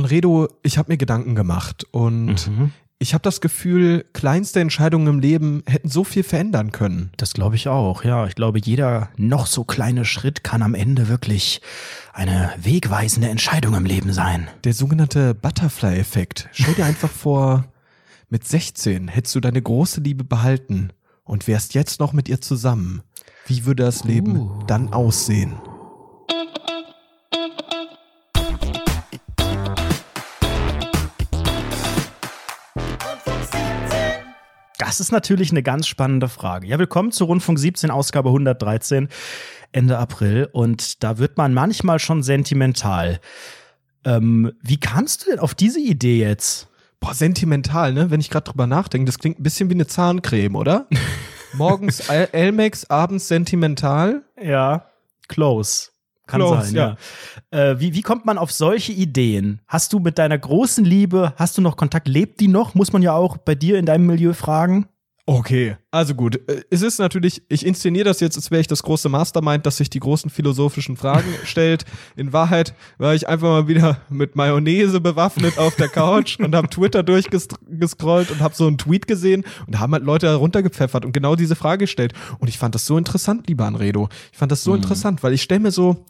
Anredo, ich habe mir Gedanken gemacht und mhm. ich habe das Gefühl, kleinste Entscheidungen im Leben hätten so viel verändern können. Das glaube ich auch, ja. Ich glaube, jeder noch so kleine Schritt kann am Ende wirklich eine wegweisende Entscheidung im Leben sein. Der sogenannte Butterfly-Effekt. Stell dir einfach vor, mit 16 hättest du deine große Liebe behalten und wärst jetzt noch mit ihr zusammen. Wie würde das Leben uh. dann aussehen? Das ist natürlich eine ganz spannende Frage. Ja, willkommen zu Rundfunk 17, Ausgabe 113, Ende April. Und da wird man manchmal schon sentimental. Ähm, wie kamst du denn auf diese Idee jetzt? Boah, sentimental, ne? Wenn ich gerade drüber nachdenke, das klingt ein bisschen wie eine Zahncreme, oder? Morgens Elmex, abends sentimental. Ja, close. Kann Close, sein, ja. ja. Äh, wie, wie kommt man auf solche Ideen? Hast du mit deiner großen Liebe, hast du noch Kontakt? Lebt die noch? Muss man ja auch bei dir in deinem Milieu fragen. Okay, also gut. Äh, es ist natürlich, ich inszeniere das jetzt, als wäre ich das große Mastermind, das sich die großen philosophischen Fragen stellt. In Wahrheit war ich einfach mal wieder mit Mayonnaise bewaffnet auf der Couch und habe Twitter durchgescrollt und habe so einen Tweet gesehen und haben halt Leute runtergepfeffert und genau diese Frage gestellt. Und ich fand das so interessant, lieber Anredo. Ich fand das so mhm. interessant, weil ich stelle mir so,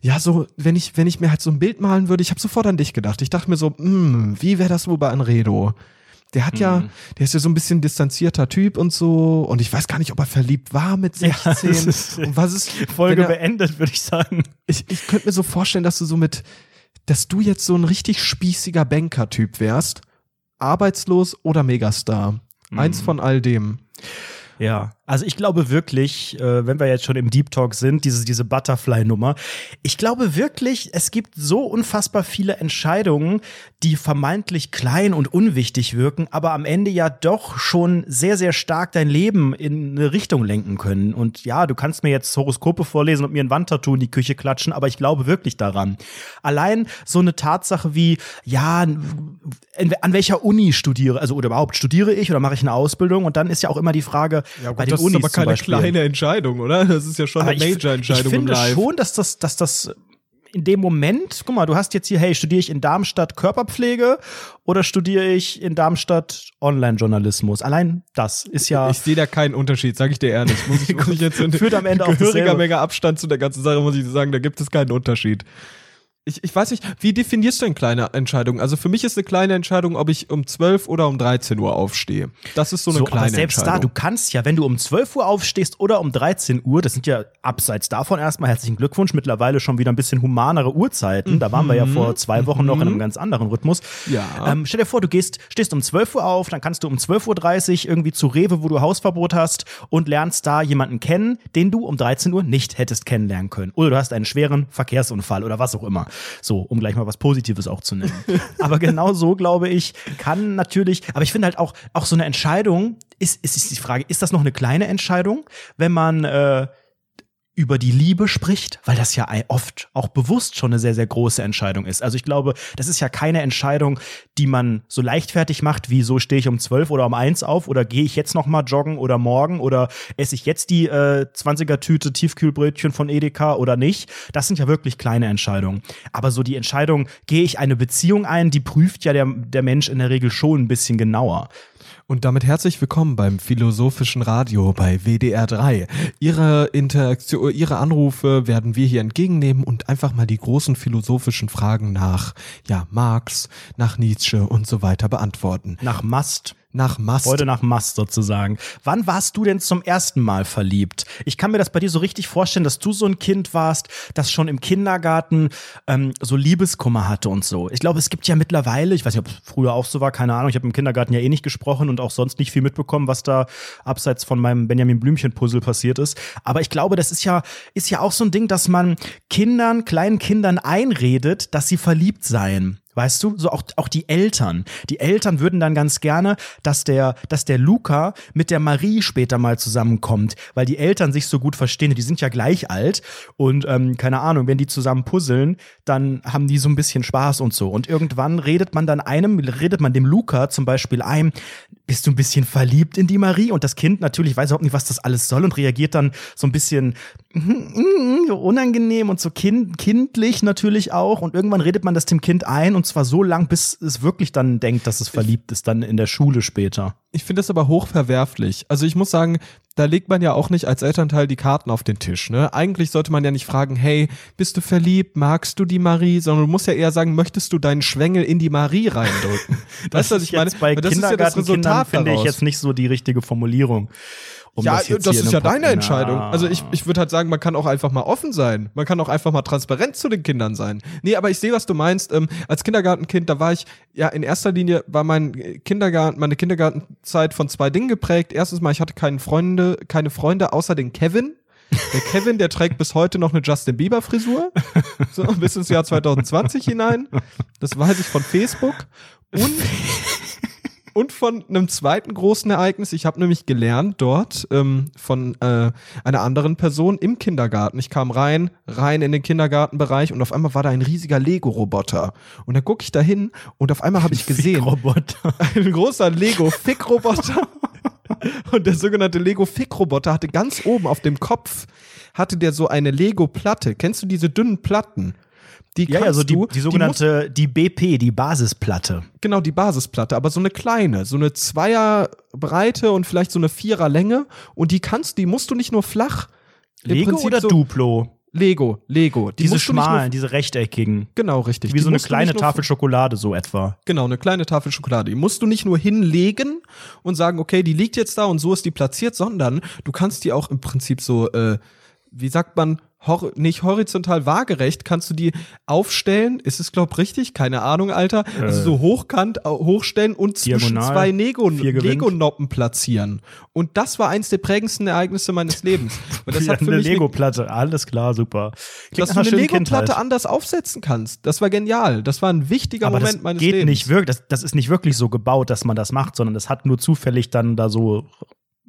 ja, so, wenn ich, wenn ich mir halt so ein Bild malen würde, ich habe sofort an dich gedacht. Ich dachte mir so, mh, hm, wie wäre das wohl bei Anredo? Der hat mhm. ja, der ist ja so ein bisschen distanzierter Typ und so. Und ich weiß gar nicht, ob er verliebt war mit 16. Ja, ist, und was ist Folge er, beendet, würde ich sagen. Ich, ich könnte mir so vorstellen, dass du so mit, dass du jetzt so ein richtig spießiger Banker-Typ wärst. Arbeitslos oder Megastar. Mhm. Eins von all dem. Ja, also ich glaube wirklich, äh, wenn wir jetzt schon im Deep Talk sind, diese, diese Butterfly-Nummer, ich glaube wirklich, es gibt so unfassbar viele Entscheidungen, die vermeintlich klein und unwichtig wirken, aber am Ende ja doch schon sehr, sehr stark dein Leben in eine Richtung lenken können. Und ja, du kannst mir jetzt Horoskope vorlesen und mir ein Wandtattoo in die Küche klatschen, aber ich glaube wirklich daran. Allein so eine Tatsache wie, ja, an welcher Uni studiere, also oder überhaupt studiere ich oder mache ich eine Ausbildung? Und dann ist ja auch immer die Frage, ja, gut, bei das Unis ist aber keine kleine Entscheidung, oder? Das ist ja schon aber eine Major-Entscheidung im Live. Ich finde schon, dass das, dass das in dem Moment, guck mal, du hast jetzt hier, hey, studiere ich in Darmstadt Körperpflege oder studiere ich in Darmstadt Online-Journalismus? Allein das ist ja. Ich sehe da keinen Unterschied, sage ich dir ehrlich. Muss ich, muss ich jetzt in Führt am Ende auch gehöriger Menge Abstand zu der ganzen Sache, muss ich sagen, da gibt es keinen Unterschied ich, ich weiß nicht, wie definierst du denn kleine Entscheidungen? Also für mich ist eine kleine Entscheidung, ob ich um 12 oder um 13 Uhr aufstehe. Das ist so eine so, kleine aber selbst Entscheidung. da, du kannst ja, wenn du um 12 Uhr aufstehst oder um 13 Uhr, das sind ja abseits davon erstmal herzlichen Glückwunsch, mittlerweile schon wieder ein bisschen humanere Uhrzeiten. Mhm. Da waren wir ja vor zwei Wochen mhm. noch in einem mhm. ganz anderen Rhythmus. Ja. Ähm, stell dir vor, du gehst, stehst um 12 Uhr auf, dann kannst du um 12.30 Uhr irgendwie zu Rewe, wo du Hausverbot hast und lernst da jemanden kennen, den du um 13 Uhr nicht hättest kennenlernen können. Oder du hast einen schweren Verkehrsunfall oder was auch immer. So, um gleich mal was Positives auch zu nennen. aber genau so, glaube ich, kann natürlich, aber ich finde halt auch, auch so eine Entscheidung, ist, ist, ist die Frage, ist das noch eine kleine Entscheidung, wenn man äh, über die Liebe spricht, weil das ja oft auch bewusst schon eine sehr, sehr große Entscheidung ist. Also ich glaube, das ist ja keine Entscheidung, die man so leichtfertig macht, wie so stehe ich um zwölf oder um eins auf oder gehe ich jetzt noch mal joggen oder morgen oder esse ich jetzt die äh, 20er Tüte Tiefkühlbrötchen von Edeka oder nicht. Das sind ja wirklich kleine Entscheidungen. Aber so die Entscheidung, gehe ich eine Beziehung ein, die prüft ja der, der Mensch in der Regel schon ein bisschen genauer. Und damit herzlich willkommen beim Philosophischen Radio bei WDR 3. Ihre Interaktion, Ihre Anrufe werden wir hier entgegennehmen und einfach mal die großen philosophischen Fragen nach, ja, Marx, nach Nietzsche und so weiter beantworten. Nach Mast. Nach Mast. Heute nach Mast sozusagen. Wann warst du denn zum ersten Mal verliebt? Ich kann mir das bei dir so richtig vorstellen, dass du so ein Kind warst, das schon im Kindergarten ähm, so Liebeskummer hatte und so. Ich glaube, es gibt ja mittlerweile, ich weiß nicht, ob es früher auch so war, keine Ahnung, ich habe im Kindergarten ja eh nicht gesprochen und auch sonst nicht viel mitbekommen, was da abseits von meinem Benjamin Blümchen-Puzzle passiert ist. Aber ich glaube, das ist ja, ist ja auch so ein Ding, dass man Kindern, kleinen Kindern einredet, dass sie verliebt seien. Weißt du, so auch, auch die Eltern. Die Eltern würden dann ganz gerne, dass der, dass der Luca mit der Marie später mal zusammenkommt, weil die Eltern sich so gut verstehen. Die sind ja gleich alt und ähm, keine Ahnung, wenn die zusammen puzzeln, dann haben die so ein bisschen Spaß und so. Und irgendwann redet man dann einem, redet man dem Luca zum Beispiel ein, bist du ein bisschen verliebt in die Marie? Und das Kind natürlich weiß überhaupt nicht, was das alles soll und reagiert dann so ein bisschen so unangenehm und so kind, kindlich natürlich auch. Und irgendwann redet man das dem Kind ein und zwar so lang, bis es wirklich dann denkt, dass es verliebt ist, dann in der Schule später. Ich finde das aber hochverwerflich. Also ich muss sagen, da legt man ja auch nicht als Elternteil die Karten auf den Tisch. Ne? Eigentlich sollte man ja nicht fragen, hey, bist du verliebt, magst du die Marie, sondern du musst ja eher sagen, möchtest du deinen Schwengel in die Marie reindrücken? das weißt du, was ich meine? Bei das Kindergartenkindern ja finde ich jetzt nicht so die richtige Formulierung. Um ja, das, das ist ja deine Entscheidung. Also ich, ich würde halt sagen, man kann auch einfach mal offen sein. Man kann auch einfach mal transparent zu den Kindern sein. Nee, aber ich sehe, was du meinst. Ähm, als Kindergartenkind, da war ich, ja, in erster Linie war mein Kindergarten, meine Kindergartenzeit von zwei Dingen geprägt. Erstens mal, ich hatte keine Freunde, keine Freunde außer den Kevin. Der Kevin, der trägt bis heute noch eine Justin Bieber Frisur. So, bis ins Jahr 2020 hinein. Das weiß ich von Facebook. Und und von einem zweiten großen Ereignis. Ich habe nämlich gelernt dort ähm, von äh, einer anderen Person im Kindergarten. Ich kam rein, rein in den Kindergartenbereich und auf einmal war da ein riesiger Lego-Roboter. Und dann gucke ich da hin und auf einmal habe ich gesehen, ein großer Lego-Fick-Roboter. und der sogenannte Lego-Fick-Roboter hatte ganz oben auf dem Kopf hatte der so eine Lego-Platte. Kennst du diese dünnen Platten? Die ja, also die, die sogenannte, die, die, BP, die Basisplatte. Genau, die Basisplatte, aber so eine kleine, so eine Zweier Breite und vielleicht so eine Vierer Länge. Und die kannst, die musst du nicht nur flach. Lego oder so, Duplo? Lego, Lego. Die diese schmalen, diese rechteckigen. Genau, richtig. Wie die so eine kleine Tafel Schokolade, so etwa. Genau, eine kleine Tafel Schokolade. Die musst du nicht nur hinlegen und sagen, okay, die liegt jetzt da und so ist die platziert, sondern du kannst die auch im Prinzip so, äh, wie sagt man, hor nicht horizontal waagerecht, kannst du die aufstellen. Ist es, glaub richtig? Keine Ahnung, Alter. Äh, also so hochkant hochstellen und zwischen zwei Lego-Noppen platzieren. Und das war eins der prägendsten Ereignisse meines Lebens. Und das hat für eine Lego-Platte, alles klar, super. Klingt dass du eine Lego-Platte anders aufsetzen kannst. Das war genial. Das war ein wichtiger Aber Moment meines geht Lebens. Nicht wirklich, das, das ist nicht wirklich so gebaut, dass man das macht, sondern das hat nur zufällig dann da so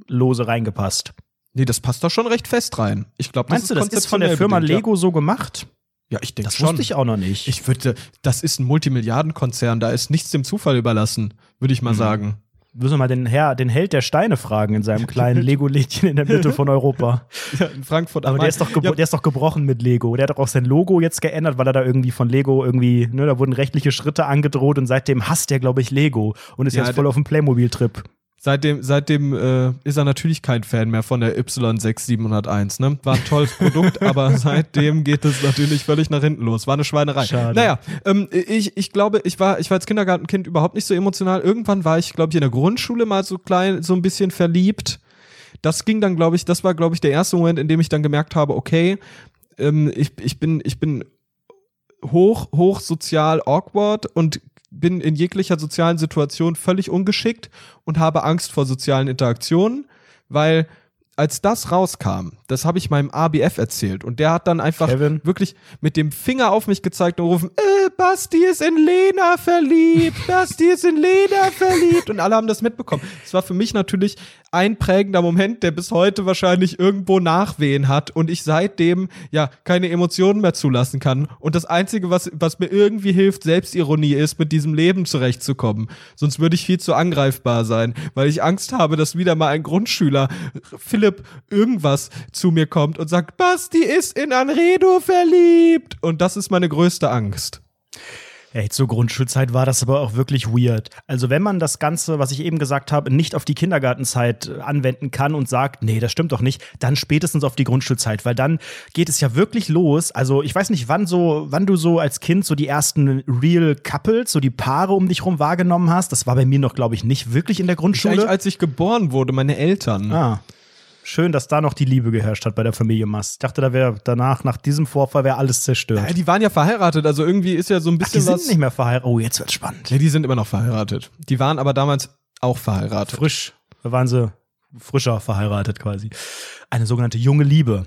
lose reingepasst. Nee, das passt da schon recht fest rein. Ich glaube, Meinst du, das ist von der Firma bedingt, Lego ja. so gemacht? Ja, ich denke schon. Das wusste ich auch noch nicht. Ich würde, das ist ein Multimilliardenkonzern, da ist nichts dem Zufall überlassen, würde ich mal mhm. sagen. Müssen wir mal den Herr, den Held der Steine fragen in seinem kleinen Lego-Lädchen in der Mitte von Europa. Ja, in Frankfurt. Aber der ist, doch ja. der ist doch gebrochen mit Lego. Der hat doch auch sein Logo jetzt geändert, weil er da irgendwie von Lego irgendwie, ne, da wurden rechtliche Schritte angedroht und seitdem hasst er, glaube ich, Lego und ist ja, jetzt voll auf dem Playmobil-Trip. Seitdem, seitdem äh, ist er natürlich kein Fan mehr von der Y6701. Ne? War ein tolles Produkt, aber seitdem geht es natürlich völlig nach hinten los. War eine Schweinerei. Schade. Naja, ähm, ich, ich glaube, ich war, ich war als Kindergartenkind überhaupt nicht so emotional. Irgendwann war ich, glaube ich, in der Grundschule mal so klein, so ein bisschen verliebt. Das ging dann, glaube ich, das war, glaube ich, der erste Moment, in dem ich dann gemerkt habe, okay, ähm, ich, ich bin, ich bin hoch, hoch sozial awkward und bin in jeglicher sozialen Situation völlig ungeschickt und habe Angst vor sozialen Interaktionen, weil als das rauskam, das habe ich meinem ABF erzählt und der hat dann einfach Kevin. wirklich mit dem Finger auf mich gezeigt und rufen, äh, Basti ist in Lena verliebt, Basti ist in Lena verliebt und alle haben das mitbekommen. Es war für mich natürlich ein prägender Moment, der bis heute wahrscheinlich irgendwo Nachwehen hat und ich seitdem ja keine Emotionen mehr zulassen kann und das einzige, was, was mir irgendwie hilft, Selbstironie ist, mit diesem Leben zurechtzukommen. Sonst würde ich viel zu angreifbar sein, weil ich Angst habe, dass wieder mal ein Grundschüler Philipp irgendwas zu mir kommt und sagt, Basti ist in Anredo verliebt. Und das ist meine größte Angst. Ey, zur Grundschulzeit war das aber auch wirklich weird. Also wenn man das Ganze, was ich eben gesagt habe, nicht auf die Kindergartenzeit äh, anwenden kann und sagt, nee, das stimmt doch nicht, dann spätestens auf die Grundschulzeit, weil dann geht es ja wirklich los. Also ich weiß nicht, wann so, wann du so als Kind so die ersten Real Couples, so die Paare um dich rum wahrgenommen hast. Das war bei mir noch, glaube ich, nicht wirklich in der Grundschule. Ich, als ich geboren wurde, meine Eltern. Ah schön, dass da noch die Liebe geherrscht hat bei der Familie Mast. Ich dachte, da wäre danach, nach diesem Vorfall, wäre alles zerstört. Ja, die waren ja verheiratet, also irgendwie ist ja so ein bisschen Ach, die was. sind nicht mehr verheiratet. Oh, jetzt wird's spannend. Ja, die sind immer noch verheiratet. Die waren aber damals auch verheiratet. Frisch. Da waren sie frischer verheiratet quasi. Eine sogenannte junge Liebe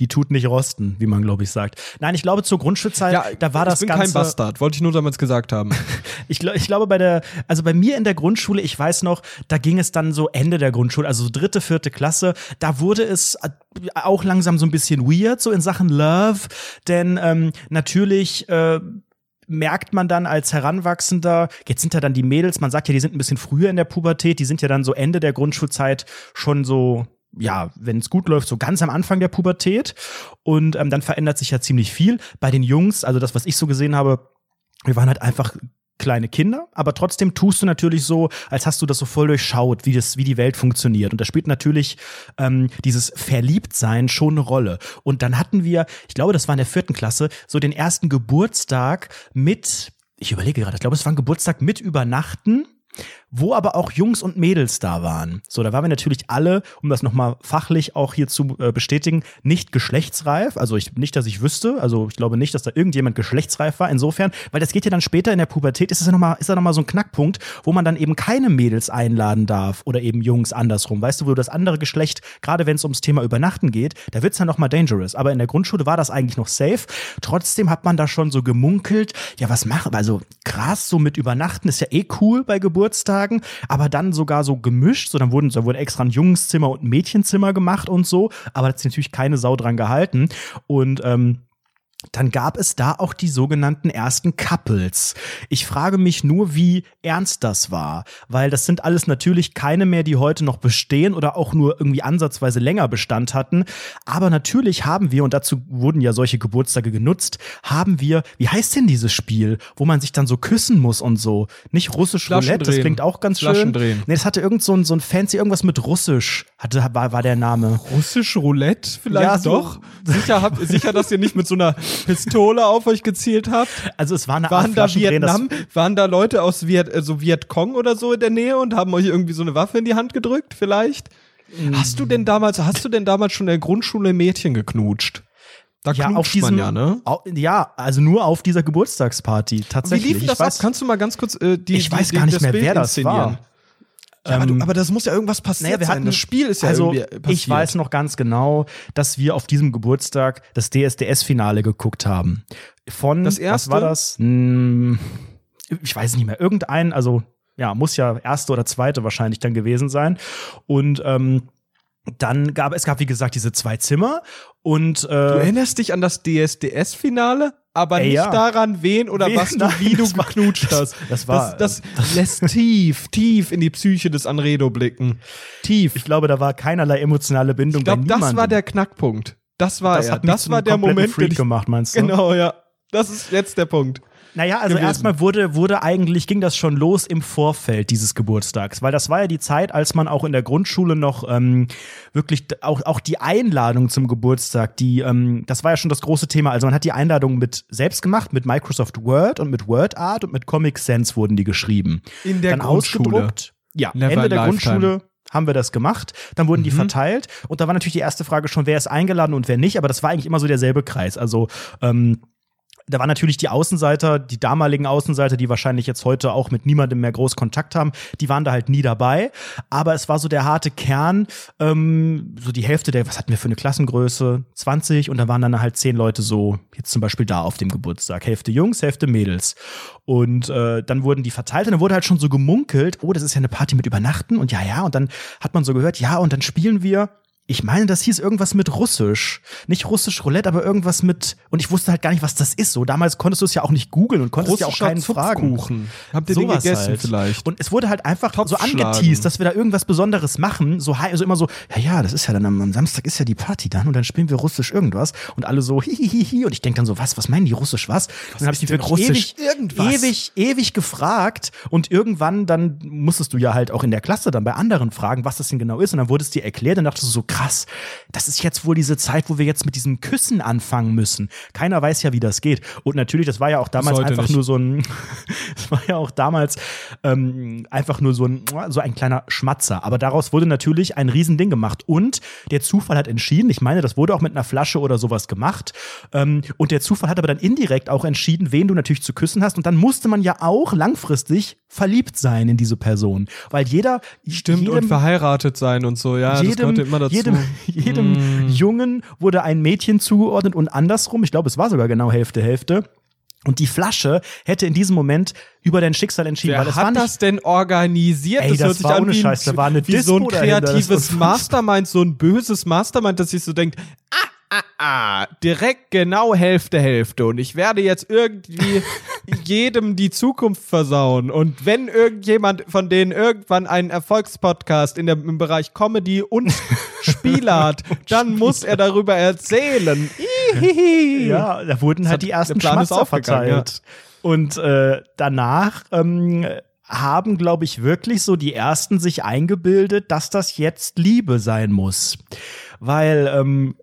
die tut nicht rosten, wie man, glaube ich, sagt. Nein, ich glaube, zur Grundschulzeit, ja, da war das Ganze. Ich bin kein Bastard, wollte ich nur damals gesagt haben. ich, glaub, ich glaube, bei der, also bei mir in der Grundschule, ich weiß noch, da ging es dann so Ende der Grundschule, also so dritte, vierte Klasse, da wurde es auch langsam so ein bisschen weird, so in Sachen Love, denn ähm, natürlich, äh, merkt man dann als Heranwachsender, jetzt sind ja dann die Mädels, man sagt ja, die sind ein bisschen früher in der Pubertät, die sind ja dann so Ende der Grundschulzeit schon so ja, wenn es gut läuft, so ganz am Anfang der Pubertät. Und ähm, dann verändert sich ja ziemlich viel. Bei den Jungs, also das, was ich so gesehen habe, wir waren halt einfach kleine Kinder, aber trotzdem tust du natürlich so, als hast du das so voll durchschaut, wie das, wie die Welt funktioniert. Und da spielt natürlich ähm, dieses Verliebtsein schon eine Rolle. Und dann hatten wir, ich glaube, das war in der vierten Klasse, so den ersten Geburtstag mit, ich überlege gerade, ich glaube, es war ein Geburtstag mit Übernachten wo aber auch Jungs und Mädels da waren. So, da waren wir natürlich alle, um das nochmal fachlich auch hier zu äh, bestätigen, nicht geschlechtsreif. Also ich, nicht, dass ich wüsste. Also ich glaube nicht, dass da irgendjemand geschlechtsreif war. Insofern, weil das geht ja dann später in der Pubertät, ist es ja nochmal, ist da nochmal so ein Knackpunkt, wo man dann eben keine Mädels einladen darf oder eben Jungs andersrum. Weißt du, wo das andere Geschlecht, gerade wenn es ums Thema Übernachten geht, da wird's dann nochmal dangerous. Aber in der Grundschule war das eigentlich noch safe. Trotzdem hat man da schon so gemunkelt, ja, was machen, also krass, so mit Übernachten ist ja eh cool bei Geburtstag sagen, aber dann sogar so gemischt. So, dann wurden, da wurde extra ein Jungenszimmer und ein Mädchenzimmer gemacht und so, aber da hat sich natürlich keine Sau dran gehalten. Und ähm, dann gab es da auch die sogenannten ersten Couples. Ich frage mich nur, wie ernst das war, weil das sind alles natürlich keine mehr, die heute noch bestehen oder auch nur irgendwie ansatzweise länger Bestand hatten. Aber natürlich haben wir, und dazu wurden ja solche Geburtstage genutzt, haben wir, wie heißt denn dieses Spiel, wo man sich dann so küssen muss und so? Nicht russisch Roulette, das klingt auch ganz schön. Nee, das hatte irgend so ein, so ein fancy, irgendwas mit Russisch, hatte, war, war der Name. Russisch Roulette? Vielleicht Ja, so- doch? Sicher, habt, sicher, dass ihr nicht mit so einer Pistole auf euch gezielt habt? Also es war eine Art Waren da Flaschendrehen, das- Vietnam, waren da Leute aus Viet, äh, so Vietcong oder so in der Nähe und haben euch irgendwie so eine Waffe in die Hand gedrückt, vielleicht? Hast du denn damals, hast du denn damals schon in der Grundschule Mädchen geknutscht? Da ja, knutscht auf diesem, man ja, ne? au- ja, also nur auf dieser Geburtstagsparty, Wie tatsächlich. lief das ich weiß, ab? Kannst du mal ganz kurz äh, die Ich weiß die, gar nicht mehr, Bild wer das war. Ja, aber, Ähm, du, aber das muss ja irgendwas passiert Naja, wir sein. hatten, Das Spiel ist ja also irgendwie passiert. ich weiß noch ganz genau, dass wir auf diesem Geburtstag das DSDS-Finale geguckt haben. Von Das erste? was war das? Hm, ich weiß nicht mehr. Irgendein, also ja, muss ja erste oder zweite wahrscheinlich dann gewesen sein. Und ähm, dann gab es gab wie gesagt diese zwei Zimmer und Du äh, erinnerst dich an das DSDS-Finale, aber Ey, nicht ja. daran, wen oder Wen? was du, Nein, wie du das geknutscht hast. das war- das, das lässt tief, tief in die Psyche des Anredo blicken. Tief. ich glaube, da war keinerlei emotionale Bindung Ich glaube, das war der Knackpunkt. Das war das hat mich Das war der Moment, den Freak ich, gemacht, meinst du? Genau, ja. Das ist jetzt der Punkt. Naja, also gewesen. erstmal wurde, wurde eigentlich, ging das schon los im Vorfeld dieses Geburtstags, weil das war ja die Zeit, als man auch in der Grundschule noch ähm, wirklich auch, auch die Einladung zum Geburtstag, die, ähm, das war ja schon das große Thema. Also man hat die Einladung mit selbst gemacht, mit Microsoft Word und mit WordArt und mit Comic Sans wurden die geschrieben. In der Dann Grundschule. ausgedruckt. Ja, Never Ende der. Grundschule haben wir das gemacht. Dann wurden die Mhm. verteilt. Und da war natürlich die erste Frage schon, wer ist eingeladen und wer nicht. Aber das war eigentlich immer so derselbe Kreis. Also ähm, da waren natürlich die Außenseiter, die damaligen Außenseiter, die wahrscheinlich jetzt heute auch mit niemandem mehr groß Kontakt haben, die waren da halt nie dabei. Aber es war so der harte Kern, ähm, so die Hälfte der, was hatten wir für eine Klassengröße? 20 und da waren dann halt zehn Leute so, jetzt zum Beispiel da auf dem Geburtstag. Hälfte Jungs, Hälfte Mädels. Und äh, dann wurden die verteilt und dann wurde halt schon so gemunkelt, oh, das ist ja eine Party mit Übernachten und ja, ja, und dann hat man so gehört, ja, und dann spielen wir ich meine, das hieß irgendwas mit Russisch. Nicht Russisch Roulette, aber irgendwas mit. Und ich wusste halt gar nicht, was das ist. So, damals konntest du es ja auch nicht googeln und konntest ja auch keinen fragen. Zupfkuchen. Habt ihr den Sowas gegessen halt. vielleicht? Und es wurde halt einfach so angeteased, dass wir da irgendwas Besonderes machen. So, also immer so, ja, ja, das ist ja dann am, am Samstag ist ja die Party dann und dann spielen wir Russisch irgendwas. Und alle so, hihihihi. Und ich denk dann so, was, was meinen die Russisch was? und dann habe ich denn wirklich Russisch ewig, irgendwas? ewig, ewig gefragt. Und irgendwann dann musstest du ja halt auch in der Klasse dann bei anderen fragen, was das denn genau ist. Und dann wurde es dir erklärt und dachtest du so, krass, das ist jetzt wohl diese Zeit, wo wir jetzt mit diesen Küssen anfangen müssen. Keiner weiß ja, wie das geht. Und natürlich, das war ja auch damals einfach nicht. nur so ein, das war ja auch damals ähm, einfach nur so ein, so ein kleiner Schmatzer. Aber daraus wurde natürlich ein Riesending gemacht. Und der Zufall hat entschieden, ich meine, das wurde auch mit einer Flasche oder sowas gemacht. Ähm, und der Zufall hat aber dann indirekt auch entschieden, wen du natürlich zu küssen hast. Und dann musste man ja auch langfristig verliebt sein in diese Person. Weil jeder, Stimmt, und jedem, verheiratet sein und so, ja, das jedem, gehörte immer dazu. jedem, jedem Jungen wurde ein Mädchen zugeordnet und andersrum. Ich glaube, es war sogar genau Hälfte, Hälfte. Und die Flasche hätte in diesem Moment über dein Schicksal entschieden. weil Wer war hat nicht, das denn organisiert? Ey, das, das hört sich war an ohne wie, Scheiß, da war eine wie so ein dahinter, kreatives war- Mastermind, so ein böses Mastermind, dass sich so denkt, ah, ah, ah, direkt genau Hälfte, Hälfte. Und ich werde jetzt irgendwie jedem die Zukunft versauen. Und wenn irgendjemand von denen irgendwann einen Erfolgspodcast in der, im Bereich Comedy und Spiele hat, dann muss er darüber erzählen. Ihihi. Ja, da wurden Das halt die ersten Schmatzer verteilt. Und äh, danach ähm, haben, glaube ich, wirklich so die ersten sich eingebildet, dass das jetzt Liebe sein muss. Weil ähm,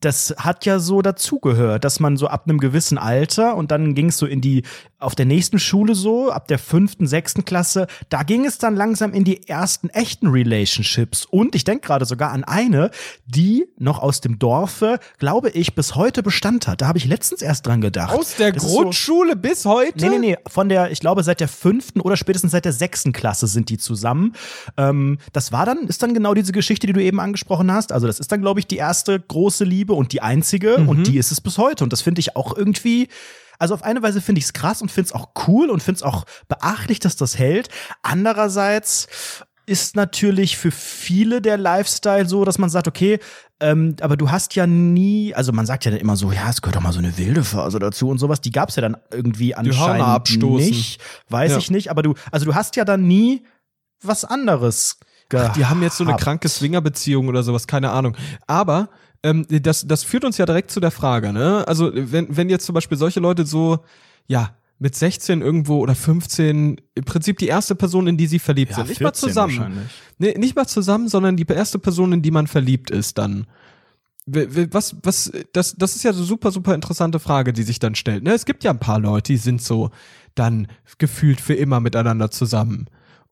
das hat ja so dazugehört, dass man so ab einem gewissen Alter und dann ging es so in die, auf der nächsten Schule so, ab der fünften, sechsten Klasse, da ging es dann langsam in die ersten echten Relationships. Und ich denke gerade sogar an eine, die noch aus dem Dorfe, glaube ich, bis heute Bestand hat. Da habe ich letztens erst dran gedacht. Aus der Das ist so- Grundschule bis heute? Nee, nee, nee, von der, ich glaube, seit der fünften oder spätestens seit der sechsten Klasse sind die zusammen. Ähm, das war dann, ist dann genau diese Geschichte, die du eben angesprochen hast. Also, das ist dann, glaube ich, die erste große Liebe und die einzige und die ist es bis heute. Und das finde ich auch irgendwie. Also auf eine Weise finde ich es krass und finde es auch cool und finde es auch beachtlich, dass das hält. Andererseits ist natürlich für viele der Lifestyle so, dass man sagt, okay, ähm, aber du hast ja nie, also man sagt ja dann immer so, ja, es gehört doch mal so eine wilde Phase dazu und sowas. Die gab es ja dann irgendwie anscheinend abstoßen. nicht. Weiß Ja. ich nicht, aber du, also du hast ja dann nie was anderes gehabt. Die haben jetzt so eine kranke Swingerbeziehung oder sowas, keine Ahnung. Aber ähm, das, das führt uns ja direkt zu der Frage, ne? Also, wenn, wenn jetzt zum Beispiel solche Leute so, ja, mit 16 irgendwo oder 15 im Prinzip die erste Person, in die sie verliebt Ja, sind. Nicht mal 14 zusammen. Nee, nicht mal zusammen, sondern die erste Person, in die man verliebt ist dann. Was, was, das, das ist ja so super, super interessante Frage, die sich dann stellt. Ne? Es gibt ja ein paar Leute, die sind so dann gefühlt für immer miteinander zusammen.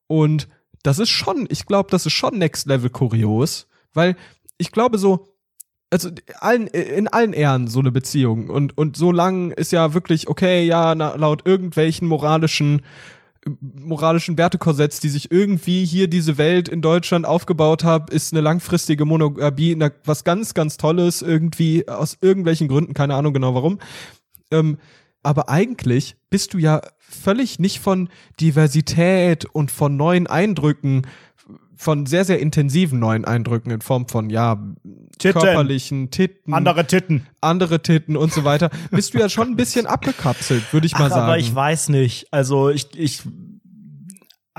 Und das ist schon, ich glaube, das ist schon Next Level kurios, weil ich glaube so, also allen, in allen Ehren so eine Beziehung und, und so lang ist ja wirklich, okay, ja, na, laut irgendwelchen moralischen moralischen Wertekorsetts, die sich irgendwie hier diese Welt in Deutschland aufgebaut haben, ist eine langfristige Monogamie was ganz, ganz Tolles irgendwie aus irgendwelchen Gründen, keine Ahnung genau warum. Ähm, aber eigentlich bist du ja völlig nicht von Diversität und von neuen Eindrücken, von sehr, sehr intensiven neuen Eindrücken in Form von, ja, Titten. körperlichen Titten, andere Titten. andere Titten und so weiter, bist du ja schon ein bisschen abgekapselt, würde ich mal Ach, sagen. aber ich weiß nicht. Also ich, ich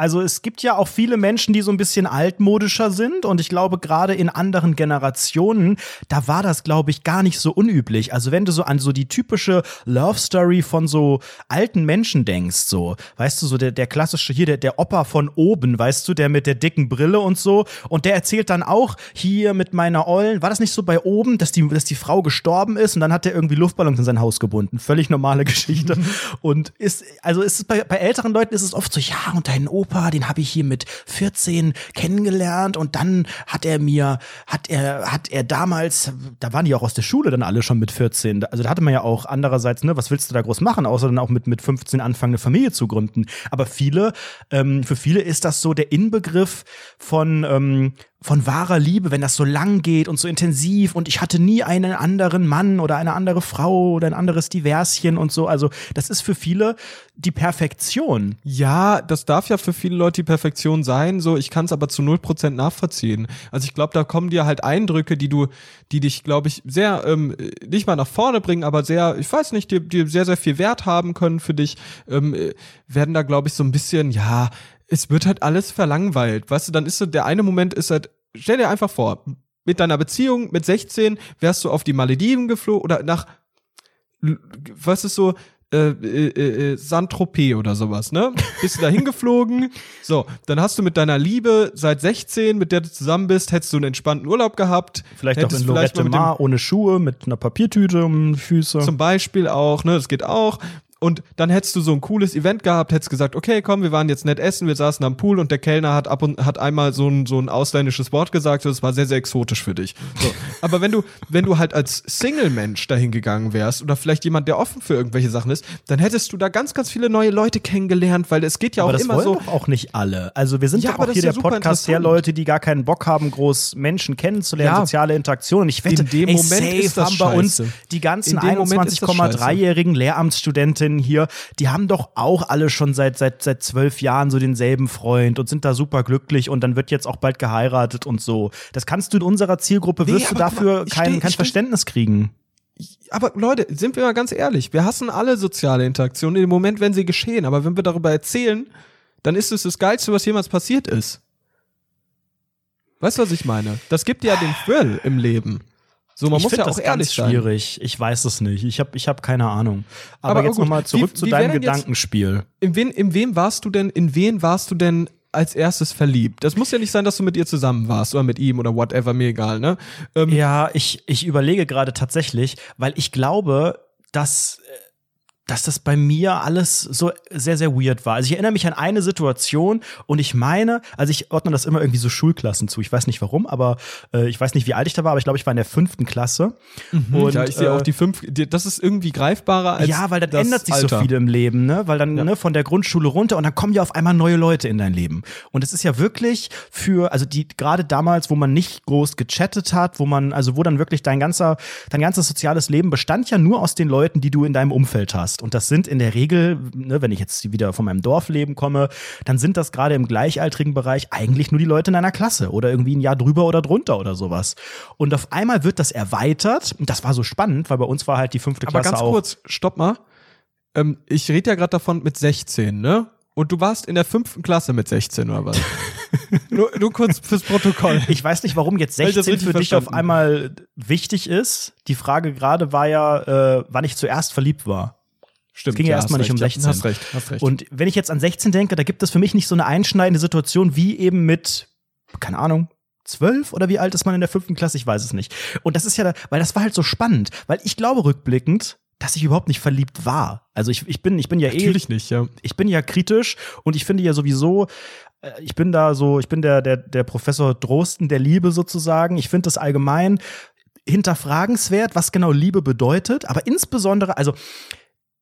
also es gibt ja auch viele Menschen, die so ein bisschen altmodischer sind und ich glaube gerade in anderen Generationen, da war das glaube ich gar nicht so unüblich. Also wenn du so an so die typische Love Story von so alten Menschen denkst, so, weißt du, so der, der klassische hier, der, der Opa von oben, weißt du, der mit der dicken Brille und so und der erzählt dann auch hier mit meiner Ollen, war das nicht so bei oben, dass die, dass die Frau gestorben ist und dann hat er irgendwie Luftballons in sein Haus gebunden. Völlig normale Geschichte. und ist, also ist es bei, bei älteren Leuten ist es oft so, ja, und dein Opa, den habe ich hier mit 14 kennengelernt und dann hat er mir, hat er, hat er damals, da waren die auch aus der Schule dann alle schon mit 14. Also da hatte man ja auch andererseits, ne, was willst du da groß machen, außer dann auch mit, mit 15 anfangen, eine Familie zu gründen. Aber viele, ähm, für viele ist das so der Inbegriff von, ähm, von wahrer Liebe, wenn das so lang geht und so intensiv und ich hatte nie einen anderen Mann oder eine andere Frau oder ein anderes Diverschen und so. Also das ist für viele die Perfektion. Ja, das darf ja für viele Leute die Perfektion sein, so ich kann es aber zu 0% nachvollziehen. Also ich glaube, da kommen dir halt Eindrücke, die du, die dich, glaube ich, sehr, ähm, nicht mal nach vorne bringen, aber sehr, ich weiß nicht, die, die sehr, sehr viel Wert haben können für dich, ähm, äh, werden da, glaube ich, so ein bisschen, ja, es wird halt alles verlangweilt. Weißt du, dann ist so, der eine Moment ist halt, stell dir einfach vor, mit deiner Beziehung mit 16 wärst du auf die Malediven geflogen oder nach, was ist so, äh, äh, äh, Saint-Tropez oder sowas, ne? Bist du da hingeflogen? So, dann hast du mit deiner Liebe seit 16, mit der du zusammen bist, hättest du einen entspannten Urlaub gehabt. Vielleicht auch in Lorette Mar ohne Schuhe, mit einer Papiertüte um die Füße. zum Beispiel auch, ne, das geht auch. Und dann hättest du so ein cooles Event gehabt, hättest gesagt, okay, komm, wir waren jetzt nett essen, wir saßen am Pool und der Kellner hat ab und hat einmal so ein, so ein ausländisches Wort gesagt, das war sehr, sehr exotisch für dich. So. Aber wenn du, wenn du halt als Single-Mensch dahin gegangen wärst oder vielleicht jemand, der offen für irgendwelche Sachen ist, dann hättest du da ganz, ganz viele neue Leute kennengelernt, weil es geht ja aber auch das immer so. doch auch nicht alle. Also wir sind Ja, doch auch hier ja der Podcast der. Leute, die gar keinen Bock haben, groß Menschen kennenzulernen, Ja. soziale Interaktion. Und ich wette, In dem ey, Moment safe ist das haben bei uns die ganzen In dem Moment ist das 21,3-jährigen Lehramtsstudentinnen Kolleginnen hier, die haben doch auch alle schon seit, seit, seit zwölf Jahren so denselben Freund und sind da super glücklich und dann wird jetzt auch bald geheiratet und so. Das kannst du in unserer Zielgruppe, Nee, wirst du aber dafür kein, steh- kein Verständnis kriegen. Aber Leute, sind wir mal ganz ehrlich, wir hassen alle soziale Interaktionen im Moment, wenn sie geschehen, aber wenn wir darüber erzählen, dann ist es das Geilste, was jemals passiert ist. Weißt du, was ich meine? Das gibt ja den Thrill im Leben. So, man ich muss ja das auch ehrlich ganz sein. schwierig. Ich weiß es nicht. Ich habe ich hab keine Ahnung. Aber, Aber jetzt nochmal zurück wie- zu wie deinem denn jetzt- Gedankenspiel. In wen, in wem warst du denn, in wen warst du denn als erstes verliebt? Das muss ja nicht sein, dass du mit ihr zusammen warst oder mit ihm oder whatever, mir egal, ne? Ähm, Ja, ich, ich überlege gerade tatsächlich, weil ich glaube, dass, äh, dass das bei mir alles so sehr, sehr weird war. Also ich erinnere mich an eine Situation und ich meine, also ich ordne das immer irgendwie so Schulklassen zu. Ich weiß nicht warum, aber äh, ich weiß nicht, wie alt ich da war, aber ich glaube, ich war in der fünften Klasse. und ja, ich sehe äh, auch die fünf, das ist irgendwie greifbarer als ja, weil dann das ändert sich Alter. so viel im Leben, ne? Weil dann Ja. ne, von der Grundschule runter und dann kommen ja auf einmal neue Leute in dein Leben. Und es ist ja wirklich für, also die gerade damals, wo man nicht groß gechattet hat, wo man, also wo dann wirklich dein ganzer, dein ganzes soziales Leben bestand ja nur aus den Leuten, die du in deinem Umfeld hast. Und das sind in der Regel, ne, wenn ich jetzt wieder von meinem Dorfleben komme, dann sind das gerade im gleichaltrigen Bereich eigentlich nur die Leute in einer Klasse oder irgendwie ein Jahr drüber oder drunter oder sowas. Und auf einmal wird das erweitert. Und das war so spannend, weil bei uns war halt die fünfte Aber Klasse ganz auch. kurz, stopp mal. Ähm, ich rede ja gerade davon mit 16, ne? Und du warst in der fünften Klasse mit 16 oder was? nur, nur kurz fürs Protokoll. Ich weiß nicht, warum jetzt Hab ich das 16 für dich auf verstanden? einmal wichtig ist. Die Frage gerade war ja, äh, wann ich zuerst verliebt war. Stimmt, ging ja erstmal nicht um recht, 16. Hast recht, hast recht. Und wenn ich jetzt an 16 denke, da gibt es für mich nicht so eine einschneidende Situation wie eben mit, keine Ahnung, 12 oder wie alt ist man in der fünften Klasse? Ich weiß es nicht. Und das ist ja, da, weil das war halt so spannend, weil ich glaube rückblickend, dass ich überhaupt nicht verliebt war. Also ich, ich bin, ich bin ja eh Natürlich nicht, ja. ich bin ja kritisch und ich finde ja sowieso, äh, ich bin da so, ich bin der, der, der Professor Drosten der Liebe sozusagen. Ich finde das allgemein hinterfragenswert, was genau Liebe bedeutet, aber insbesondere, also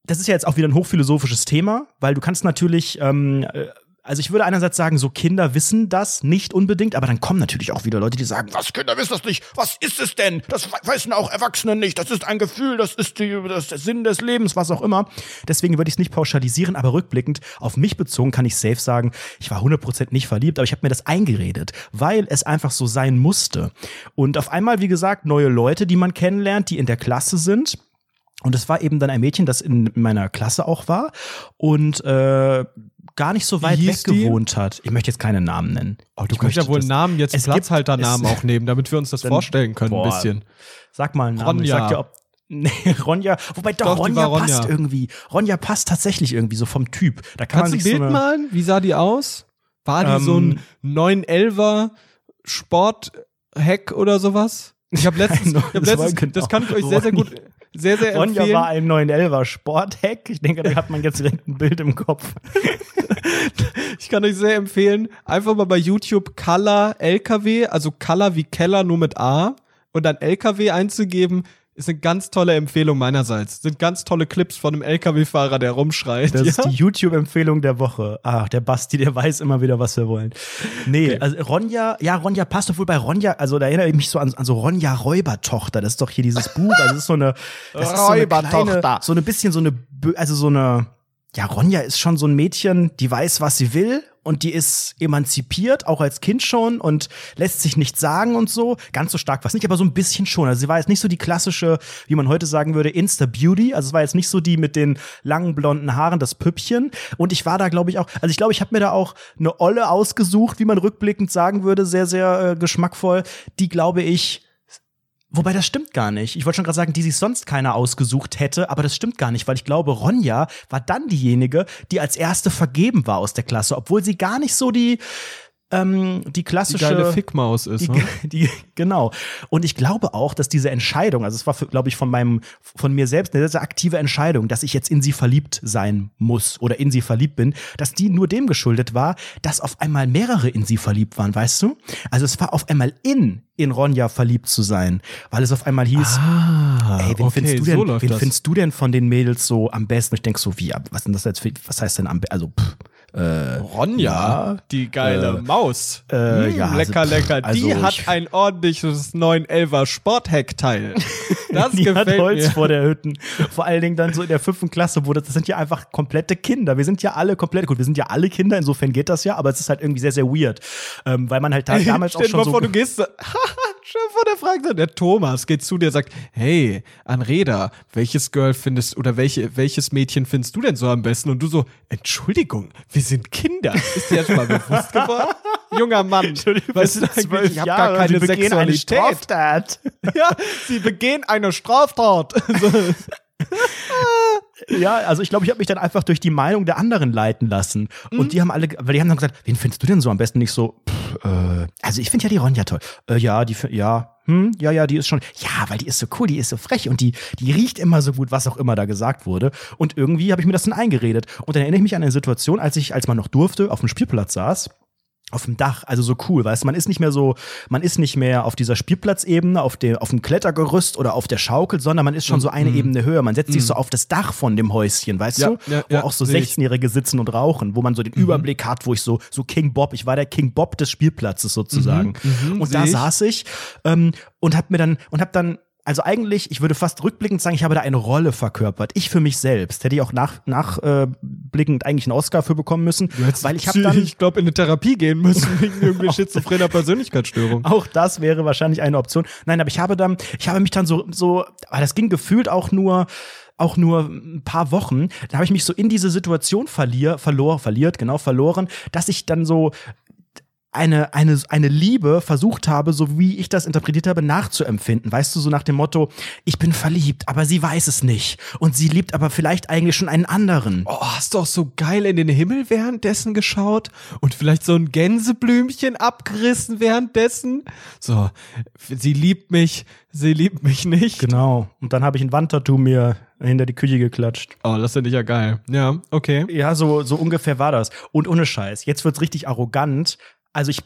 das ist ja jetzt auch wieder ein hochphilosophisches Thema, weil du kannst natürlich, ähm, äh, also ich würde einerseits sagen, so Kinder wissen das nicht unbedingt, aber dann kommen natürlich auch wieder Leute, die sagen, was Kinder wissen das nicht, was ist es denn? Das wissen auch Erwachsene nicht, das ist ein Gefühl, das ist, die, das ist der Sinn des Lebens, was auch immer. Deswegen würde ich es nicht pauschalisieren, aber rückblickend auf mich bezogen kann ich safe sagen, ich war 100% nicht verliebt, aber ich habe mir das eingeredet, weil es einfach so sein musste. Und auf einmal, wie gesagt, neue Leute, die man kennenlernt, die in der Klasse sind. Und es war eben dann ein Mädchen, das in meiner Klasse auch war und äh, gar nicht so weit weg die? gewohnt hat. Ich möchte jetzt keinen Namen nennen. Oh, du Ich kannst ja wohl das- einen Namen jetzt, Platzhalternamen auch nehmen, damit wir uns das Dann- vorstellen können boah, ein bisschen. Sag mal einen Namen. Ich Ronja. sag dir, ob. Nee, Ronja, wobei doch, Doch, Ronja war passt Ronja. irgendwie. Ronja passt tatsächlich irgendwie so vom Typ. Da kann Kannst du ein Bild so eine, malen? Wie sah die aus? War die Ähm, so ein 911er Sport-Hack oder sowas? Ich habe letztens, ich hab Das letztens genau. das kann ich euch sehr, sehr gut, sehr, sehr Ronja empfehlen. war ein 911er Sporthack. Ich denke, da hat man jetzt direkt ein Bild im Kopf. Ich kann euch sehr empfehlen, einfach mal bei YouTube Color LKW, also Color wie Keller nur mit A und dann LKW einzugeben, ist eine ganz tolle Empfehlung meinerseits. Sind ganz tolle Clips von einem LKW-Fahrer, der rumschreit. Das ja? ist die YouTube-Empfehlung der Woche. Ach, der Basti, der weiß immer wieder, was wir wollen. Nee, Okay. also Ronja, ja, Ronja passt obwohl bei Ronja, also da erinnere ich mich so an, an so Ronja Räubertochter. Das ist doch hier dieses Buch. Also das ist so eine, ist so eine kleine, Räubertochter. so eine bisschen so eine, also so eine, ja, Ronja ist schon so ein Mädchen, die weiß, was sie will und die ist emanzipiert, auch als Kind schon und lässt sich nichts sagen und so. Ganz so stark war es nicht, aber so ein bisschen schon. Also sie war jetzt nicht so die klassische, wie man heute sagen würde, Insta-Beauty. Also es war jetzt nicht so die mit den langen blonden Haaren, das Püppchen. Und ich war da, glaube ich, auch, also ich glaube, ich habe mir da auch eine Olle ausgesucht, wie man rückblickend sagen würde, sehr, sehr äh, geschmackvoll, die, glaube ich, Wobei das stimmt gar nicht. Ich wollte schon gerade sagen, die sich sonst keiner ausgesucht hätte, aber das stimmt gar nicht, weil ich glaube, Ronja war dann diejenige, die als erste vergeben war aus der Klasse, obwohl sie gar nicht so die ähm, die die klassische geile Fickmaus ist. die, ne? die, genau. Und ich glaube auch, dass diese Entscheidung, also es war, glaube ich, von meinem, von mir selbst eine sehr, aktive Entscheidung, dass ich jetzt in sie verliebt sein muss oder in sie verliebt bin, dass die nur dem geschuldet war, dass auf einmal mehrere in sie verliebt waren, weißt du? Also es war auf einmal in, in Ronja verliebt zu sein, weil es auf einmal hieß, Ah, Ey, wen, okay, findest du denn, so wen das. findest du denn von den Mädels so am besten? Ich denk so, wie, was denn das jetzt, für- was heißt denn am besten? Also, pff, Äh, Ronja, ja, die geile äh, Maus. äh, Mm, ja, lecker, also, lecker. also die hat ein ordentliches 911er Sportheckteil. Das die hat gefällt Holz mir. vor der Hütten. Vor allen Dingen dann so in der fünften Klasse, wo das, das sind ja einfach komplette Kinder. Wir sind ja alle komplett, gut, wir sind ja alle Kinder, insofern geht das ja, aber es ist halt irgendwie sehr, sehr weird. Ähm, weil man halt da, damals auch schon mal so. vor, du gehst schon vor der Frage, der Thomas geht zu dir und sagt, hey, Anreda, welches Girl findest oder welche, welches Mädchen findest du denn so am besten? Und du so, Entschuldigung, wir sind Kinder. Ist dir jetzt mal bewusst geworden? Junger Mann, weißt du ich habe gar keine Sie begehen eine Sexualität. Straftat. Ja, sie begehen eine Straftat. Ja, also ich glaube, ich habe mich dann einfach durch die Meinung der anderen leiten lassen. Mhm. Und die haben alle, weil die haben dann gesagt, wen findest du denn so am besten? Nicht so, pff, äh, also ich finde ja die Ronja toll. Äh, ja, die, ja, hm, ja, ja, die ist schon, ja, weil die ist so cool, die ist so frech und die, die riecht immer so gut, was auch immer da gesagt wurde. Und irgendwie habe ich mir das dann eingeredet. Und dann erinnere ich mich an eine Situation, als ich, als man noch durfte, auf dem Spielplatz saß. Auf dem Dach, also so cool, weißt du, man ist nicht mehr so, man ist nicht mehr auf dieser Spielplatzebene, auf dem, auf dem Klettergerüst oder auf der Schaukel, sondern man ist schon so eine Ebene höher. Man setzt sich so auf das Dach von dem Häuschen, weißt Mhm. Ja, du? ja, wo ja, auch so seh ich. 16-Jährige sitzen und rauchen, wo man so den Mhm. Überblick hat, wo ich so, so King Bob, ich war der King Bob des Spielplatzes sozusagen. mhm, und seh da ich. saß ich ähm, und hab mir dann, und hab dann also eigentlich, ich würde fast rückblickend sagen, ich habe da eine Rolle verkörpert. Ich für mich selbst. Hätte ich auch nach, nachblickend äh, blickend eigentlich einen Oscar für bekommen müssen. weil ich habe dann ich glaube, in eine Therapie gehen müssen wegen irgendwie schizophrener Persönlichkeitsstörung. Auch das wäre wahrscheinlich eine Option. Nein, aber ich habe dann, ich habe mich dann so, so, aber das ging gefühlt auch nur, auch nur ein paar Wochen. Da habe ich mich so in diese Situation verlier, verlor, verliert, genau, verloren, dass ich dann so eine, eine, eine Liebe versucht habe, so wie ich das interpretiert habe, nachzuempfinden. Weißt du, so nach dem Motto, ich bin verliebt, aber sie weiß es nicht. Und sie liebt aber vielleicht eigentlich schon einen anderen. Oh, hast du auch so geil in den Himmel währenddessen geschaut und vielleicht so ein Gänseblümchen abgerissen währenddessen? So, sie liebt mich, sie liebt mich nicht. Genau. Und dann habe ich ein Wandtattoo mir hinter die Küche geklatscht. Oh, das finde ich ja geil. Ja, okay. Ja, so, so ungefähr war das. Und ohne Scheiß, jetzt wird's richtig arrogant. Also ich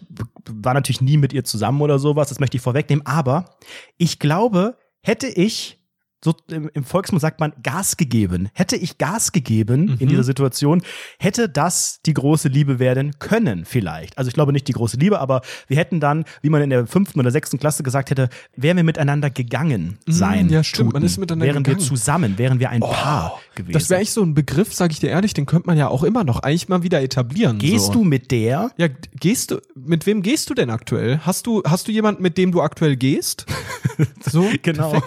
war natürlich nie mit ihr zusammen oder sowas, das möchte ich vorwegnehmen, aber ich glaube, hätte ich, so im, im Volksmund sagt man, Gas gegeben, hätte ich Gas gegeben in dieser Situation, hätte das die große Liebe werden können, vielleicht. Also ich glaube nicht die große Liebe, aber wir hätten dann, wie man in der fünften oder sechsten Klasse gesagt hätte, wären wir miteinander gegangen sein. ja, stimmt, man Tuten. ist miteinander Wären wir gegangen. zusammen, wären wir ein Paar gewesen. Das wäre eigentlich so ein Begriff, sage ich dir ehrlich, den könnte man ja auch immer noch eigentlich mal wieder etablieren. Gehst so. du mit der? Ja, gehst du, mit wem gehst du denn aktuell? Hast du, hast du jemanden, mit dem du aktuell gehst? So? Genau.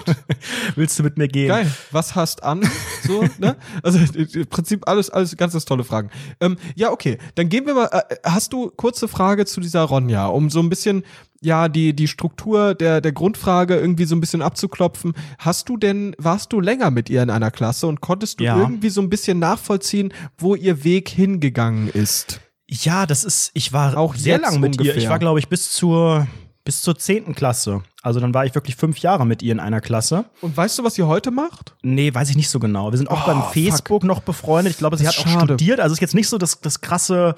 Willst du mit mir gehen? Geil. Was hast an? So, ne? Also im Prinzip alles, alles ganz, ganz tolle Fragen. Ähm, ja, okay. Dann gehen wir mal. Äh, hast du kurze Frage zu dieser Ronja, um so ein bisschen ja die die Struktur der der Grundfrage irgendwie so ein bisschen abzuklopfen. Hast du denn warst du länger mit ihr in einer Klasse und konntest du Ja. irgendwie so ein bisschen nachvollziehen, wo ihr Weg hingegangen ist? Ja, das ist, ich war Auch sehr lang mit ihr. ungefähr. Ich war, glaube ich, bis zur, bis zur zehnten Klasse. Also dann war ich wirklich fünf Jahre mit ihr in einer Klasse. Und weißt du, was sie heute macht? Nee, weiß ich nicht so genau. Wir sind auch Oh, beim fuck. Facebook noch befreundet. Ich glaube, sie hat auch schade. studiert. Also ist jetzt nicht so das, das krasse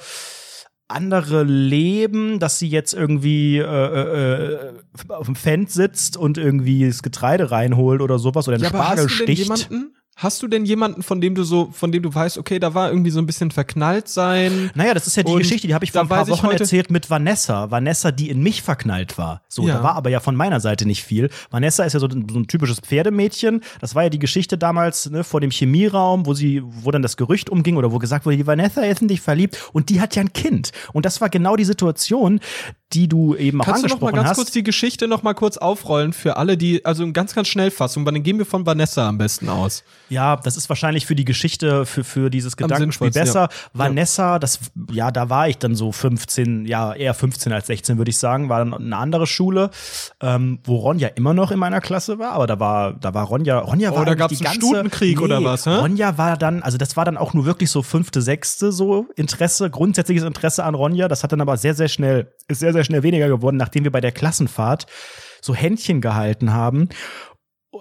andere Leben, dass sie jetzt irgendwie äh, äh, äh, auf dem Fendt sitzt und irgendwie das Getreide reinholt oder sowas oder einen Spargel hast du denn sticht. jemanden? Hast du denn jemanden, von dem du so, von dem du weißt, okay, da war irgendwie so ein bisschen verknallt sein? Naja, das ist ja die Geschichte, die habe ich vor ein paar Wochen erzählt mit Vanessa. Vanessa, die in mich verknallt war. So, Ja. da war aber ja von meiner Seite nicht viel. Vanessa ist ja so, ein- so ein typisches Pferdemädchen. Das war ja die Geschichte damals ne, vor dem Chemieraum, wo sie, wo dann das Gerücht umging oder wo gesagt wurde, die Vanessa ist in dich verliebt und die hat ja ein Kind. Und das war genau die Situation, die du eben auch Kannst du noch mal angesprochen ganz hast. kurz die Geschichte noch mal kurz aufrollen für alle, die, also in ganz, ganz Schnellfassung, weil dann gehen wir von Vanessa am besten aus. Ja, das ist wahrscheinlich für die Geschichte, für, für dieses Gedankenspiel besser. ja. Vanessa, das, ja, da war ich dann so 15, ja, eher 15 als 16, würde ich sagen, war dann eine andere Schule, ähm, wo Ronja immer noch in meiner Klasse war, aber da war, da war Ronja, Ronja war Oh, da gab's die einen ganze, Stutenkrieg oder was, hä? Ronja war dann, also das war dann auch nur wirklich so fünfte, sechste so Interesse, grundsätzliches Interesse an Ronja, das hat dann aber sehr, sehr schnell, ist sehr, sehr schnell weniger geworden, nachdem wir bei der Klassenfahrt so Händchen gehalten haben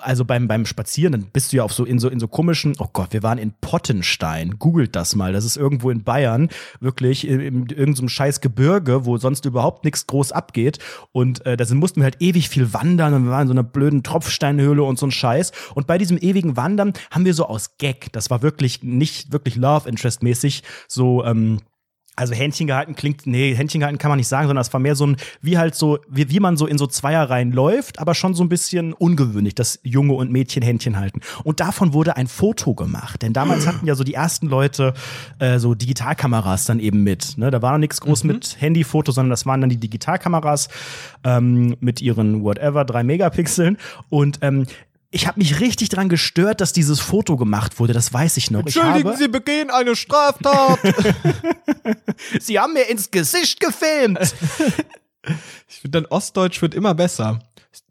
also beim, beim Spazieren, dann bist du ja auf so in so in so komischen, oh Gott, wir waren in Pottenstein. Googelt das mal. Das ist irgendwo in Bayern, wirklich in, in irgendeinem scheiß Gebirge, wo sonst überhaupt nichts groß abgeht. Und äh, da mussten wir halt ewig viel wandern und wir waren in so einer blöden Tropfsteinhöhle und so ein Scheiß. Und bei diesem ewigen Wandern haben wir so aus Gag, das war wirklich nicht wirklich Love Interest mäßig, so ähm, Also Händchen gehalten klingt, nee, Händchen gehalten kann man nicht sagen, sondern es war mehr so ein, wie halt so, wie, wie man so in so Zweierreihen läuft, aber schon so ein bisschen ungewöhnlich, dass Junge und Mädchen Händchen halten. Und davon wurde ein Foto gemacht. Denn damals hatten ja so die ersten Leute äh, so Digitalkameras dann eben mit. Ne? Da war noch nichts groß mit Handyfoto, sondern das waren dann die Digitalkameras ähm, mit ihren whatever, drei Megapixeln. Und ähm, ich habe mich richtig dran gestört, dass dieses Foto gemacht wurde. Das weiß ich noch. Ich Entschuldigen habe, Sie begehen eine Straftat. Sie haben mir ins Gesicht gefilmt. ich finde, dein Ostdeutsch wird immer besser.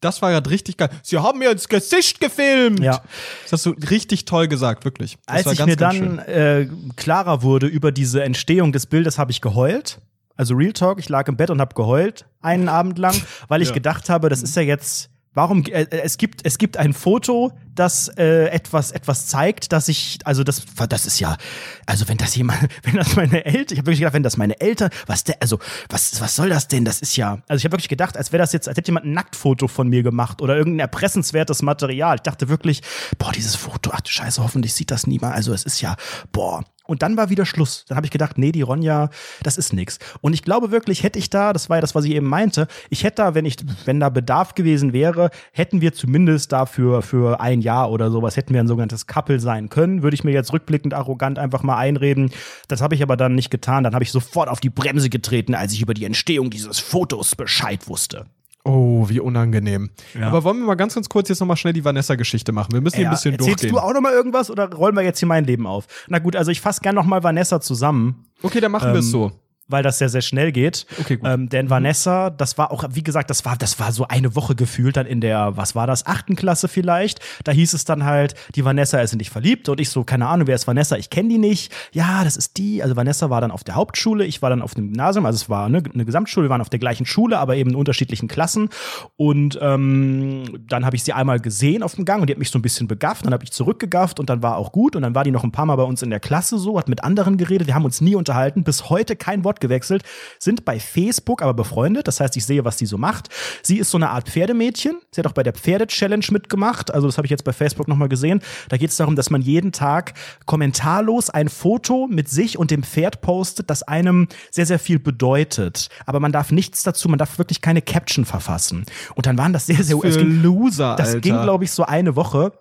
Das war gerade richtig geil. Sie haben mir ins Gesicht gefilmt. Ja. Das hast du richtig toll gesagt, wirklich. Das Als ich ganz, mir dann äh, klarer wurde über diese Entstehung des Bildes, habe ich geheult. Also Real Talk, ich lag im Bett und habe geheult einen Abend lang, weil ich Ja. gedacht habe, das ist ja jetzt Warum äh, es gibt es gibt ein Foto, das äh, etwas etwas zeigt, dass ich also das das ist ja also wenn das jemand wenn das meine Eltern ich habe wirklich gedacht, wenn das meine Eltern was der also was was soll das denn? Das ist ja also ich habe wirklich gedacht, als wäre das jetzt als hätte jemand ein Nacktfoto von mir gemacht oder irgendein erpressenswertes Material. Ich dachte wirklich, boah, dieses Foto, ach du Scheiße, hoffentlich sieht das niemand. Also es ist ja boah, und dann war wieder Schluss. Dann habe ich gedacht, nee, die Ronja, das ist nix. Und ich glaube wirklich, hätte ich da, das war ja das, was ich eben meinte, ich hätte da, wenn ich, wenn da Bedarf gewesen wäre, hätten wir zumindest dafür für ein Jahr oder sowas, hätten wir ein sogenanntes Couple sein können. Würde ich mir jetzt rückblickend arrogant einfach mal einreden. Das habe ich aber dann nicht getan. Dann habe ich sofort auf die Bremse getreten, als ich über die Entstehung dieses Fotos Bescheid wusste. Oh, wie unangenehm. Ja. Aber wollen wir mal ganz, ganz kurz jetzt nochmal schnell die Vanessa-Geschichte machen? Wir müssen hier ein bisschen erzählst durchgehen. du auch noch mal irgendwas oder rollen wir jetzt hier mein Leben auf? Na gut, also ich fasse gern noch mal Vanessa zusammen. Okay, dann machen wir es Ähm, so. Weil das sehr, sehr schnell geht. Okay, gut. Ähm, denn Vanessa, das war auch, wie gesagt, das war, das war so eine Woche gefühlt dann in der, was war das, achten Klasse vielleicht. Da hieß es dann halt, die Vanessa ist in dich verliebt und ich so, keine Ahnung, wer ist Vanessa? Ich kenne die nicht. Ja, das ist die. Also Vanessa war dann auf der Hauptschule, ich war dann auf dem Gymnasium, also es war eine, eine Gesamtschule, wir waren auf der gleichen Schule, aber eben in unterschiedlichen Klassen. Und ähm, dann habe ich sie einmal gesehen auf dem Gang und die hat mich so ein bisschen begafft, dann habe ich zurückgegafft und dann war auch gut und dann war die noch ein paar Mal bei uns in der Klasse so, hat mit anderen geredet, wir haben uns nie unterhalten, bis heute kein Wort gewechselt, sind bei Facebook aber befreundet, das heißt, ich sehe, was die so macht. Sie ist so eine Art Pferdemädchen, sie hat auch bei der Pferde-Challenge mitgemacht, also das habe ich jetzt bei Facebook nochmal gesehen. Da geht es darum, dass man jeden Tag kommentarlos ein Foto mit sich und dem Pferd postet, das einem sehr, sehr viel bedeutet. Aber man darf nichts dazu, man darf wirklich keine Caption verfassen. Und dann waren das sehr, sehr, Für es ging, Loser, das Alter. ging, glaube ich, so eine Woche.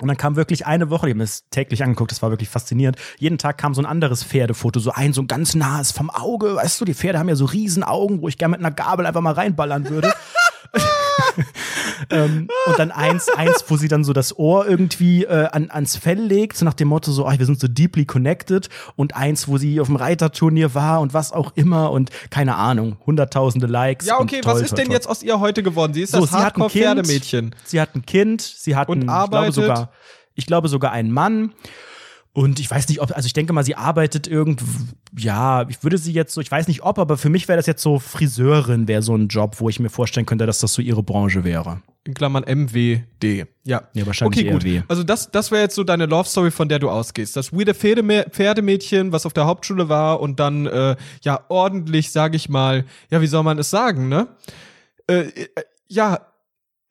Und dann kam wirklich eine Woche, ich habe mir das täglich angeguckt, das war wirklich faszinierend. Jeden Tag kam so ein anderes Pferdefoto, so ein, so ein ganz nahes vom Auge. Weißt du, die Pferde haben ja so riesen Augen, wo ich gerne mit einer Gabel einfach mal reinballern würde. ähm, und dann eins, eins, wo sie dann so das Ohr irgendwie äh, an, ans Fell legt, so nach dem Motto so, oh, wir sind so deeply connected. Und eins, wo sie auf dem Reiterturnier war und was auch immer und keine Ahnung, hunderttausende Likes. Ja, okay, und was toll, ist toll, denn toll. jetzt aus ihr heute geworden? Sie ist So, das. Hardcore-Pferdemädchen. Sie hat ein Kind, sie hat Und einen, arbeitet. ich glaube sogar, ich glaube sogar einen Mann. Und ich weiß nicht, ob, also ich denke mal, sie arbeitet irgend, ja, ich würde sie jetzt so, ich weiß nicht ob, aber für mich wäre das jetzt so Friseurin, wäre so ein Job, wo ich mir vorstellen könnte, dass das so ihre Branche wäre. In Klammern MWD. Ja. Ja, wahrscheinlich Okay, gut. eher W. Also das, das wäre jetzt so deine Love Story, von der du ausgehst. Das weirde Pferdemä Pferdemädchen, was auf der Hauptschule war und dann äh, ja ordentlich, sag ich mal, ja, wie soll man es sagen, ne? Äh, äh, ja,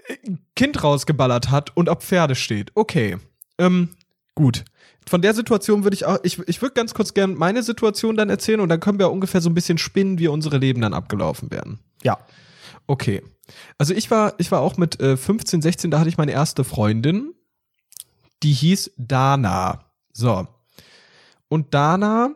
äh, Kind rausgeballert hat und auf Pferde steht. Okay. Ähm, gut. Von der Situation würde ich auch, ich, ich würde ganz kurz gerne meine Situation dann erzählen und dann können wir ungefähr so ein bisschen spinnen, wie unsere Leben dann abgelaufen werden. Ja. Okay. Also ich war, ich war auch mit äh, 15, 16, da hatte ich meine erste Freundin. Die hieß Dana. So. Und Dana,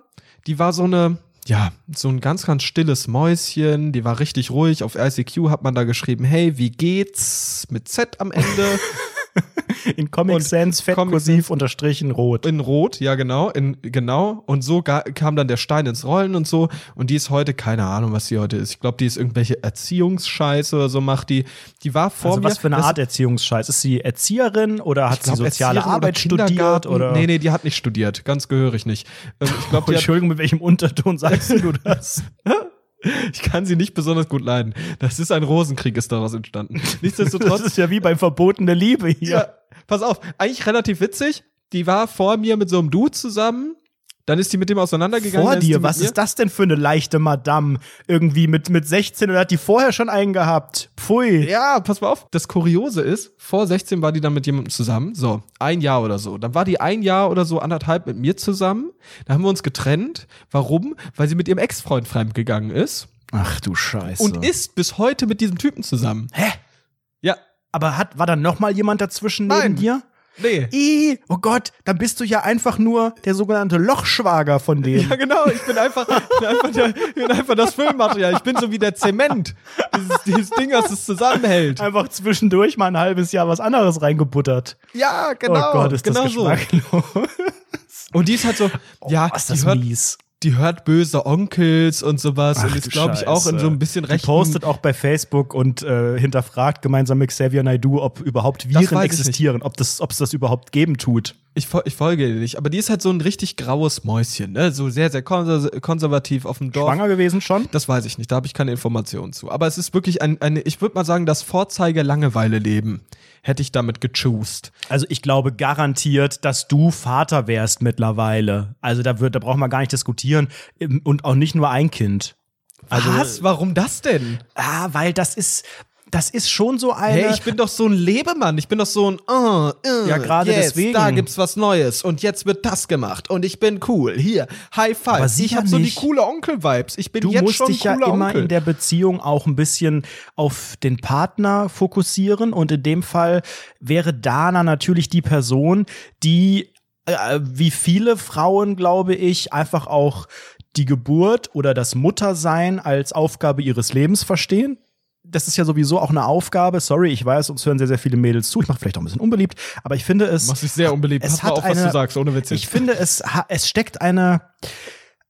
die war so eine, ja, so ein ganz, ganz stilles Mäuschen. Die war richtig ruhig. Auf ICQ hat man da geschrieben, hey, wie geht's? Mit Z am Ende. In Comic Und Sans, fett Comic kursiv, unterstrichen, rot. In Rot, ja genau, in genau. Und so kam dann der Stein ins Rollen und so. Und die ist heute, keine Ahnung, was sie heute ist. Ich glaube, die ist irgendwelche Erziehungsscheiße oder so macht die. Die war vor Also mir. was für eine das- Art Erziehungsscheiß? Ist sie Erzieherin oder hat glaub, sie soziale Erzieherin Arbeit studiert? Kindergarten. Oder? Nee, nee, die hat nicht studiert. Ganz gehörig nicht. Ähm, ich glaube, Entschuldigung, mit welchem Unterton sagst du das? ich kann sie nicht besonders gut leiden. Das ist ein Rosenkrieg, ist daraus entstanden. Das Nichtsdestotrotz. ist ja wie bei verbotene Liebe hier. Ja, pass auf, eigentlich relativ witzig. Die war vor mir mit so einem Dude zusammen. Dann ist die mit dem auseinandergegangen. Vor dann dir, was ist das denn für eine leichte Madame? Irgendwie mit, mit 16 oder hat die vorher schon einen gehabt? Pfui. Ja, pass mal auf. Das Kuriose ist, vor 16 war die dann mit jemandem zusammen. So, ein Jahr oder so. Dann war die ein Jahr oder so, anderthalb mit mir zusammen. Da haben wir uns getrennt. Warum? Weil sie mit ihrem Ex-Freund fremdgegangen ist. Ach du Scheiße. Und ist bis heute mit diesem Typen zusammen. Hä? Ja. Aber hat, war da noch mal jemand dazwischen neben Nein. dir? Nee. Ih, oh Gott, dann bist du ja einfach nur der sogenannte Lochschwager von dem. Ja, genau. Ich bin einfach, ich bin einfach, der, ich bin einfach das Füllmaterial. Ich bin so wie der Zement. Dieses, dieses Ding, das es zusammenhält. Einfach zwischendurch mal ein halbes Jahr was anderes reingebuttert. Ja, genau. oh Gott, ist genau das so. geschmacklos. Und die ist halt so, ja, Was ist die das hört, mies. Die hört böse Onkels und sowas Ach und ist, glaube ich, auch in so ein bisschen Die rechten. postet auch bei Facebook und äh, hinterfragt gemeinsam mit Xavier Naidoo, ob überhaupt Viren existieren, ob das, ob es das überhaupt geben tut. Ich, ich folge ihr nicht, aber die ist halt so ein richtig graues Mäuschen, ne? So sehr, sehr konser konservativ auf dem Dorf. Schwanger gewesen schon? Das weiß ich nicht, da habe ich keine Informationen zu. Aber es ist wirklich ein, eine, ich würde mal sagen, das Vorzeige-Langeweile-Leben hätte ich damit gechoost. Also ich glaube garantiert, dass du Vater wärst mittlerweile. Also da wird, da braucht man gar nicht diskutieren und auch nicht nur ein Kind. Also, Was? Warum das denn? Ah, weil das ist, das ist schon so eine. Hey, ich bin doch so ein Lebemann. Ich bin doch so ein, uh, uh, Ja, gerade jetzt, deswegen. Da gibt's was Neues und jetzt wird das gemacht und ich bin cool. Hier, High Five. Aber ich habe so die coole Onkel-Vibes. Ich bin du jetzt musst schon dich ja immer Onkel. in der Beziehung auch ein bisschen auf den Partner fokussieren und in dem Fall wäre Dana natürlich die Person, die äh, wie viele Frauen, glaube ich, einfach auch die Geburt oder das Muttersein als Aufgabe ihres Lebens verstehen. Das ist ja sowieso auch eine Aufgabe. Sorry, ich weiß, uns hören sehr, sehr viele Mädels zu. Ich mache vielleicht auch ein bisschen unbeliebt, aber ich finde es. Machst dich sehr unbeliebt. Es Pass hat auf, was eine- du sagst, ohne Witz. Ich finde, es, es steckt eine,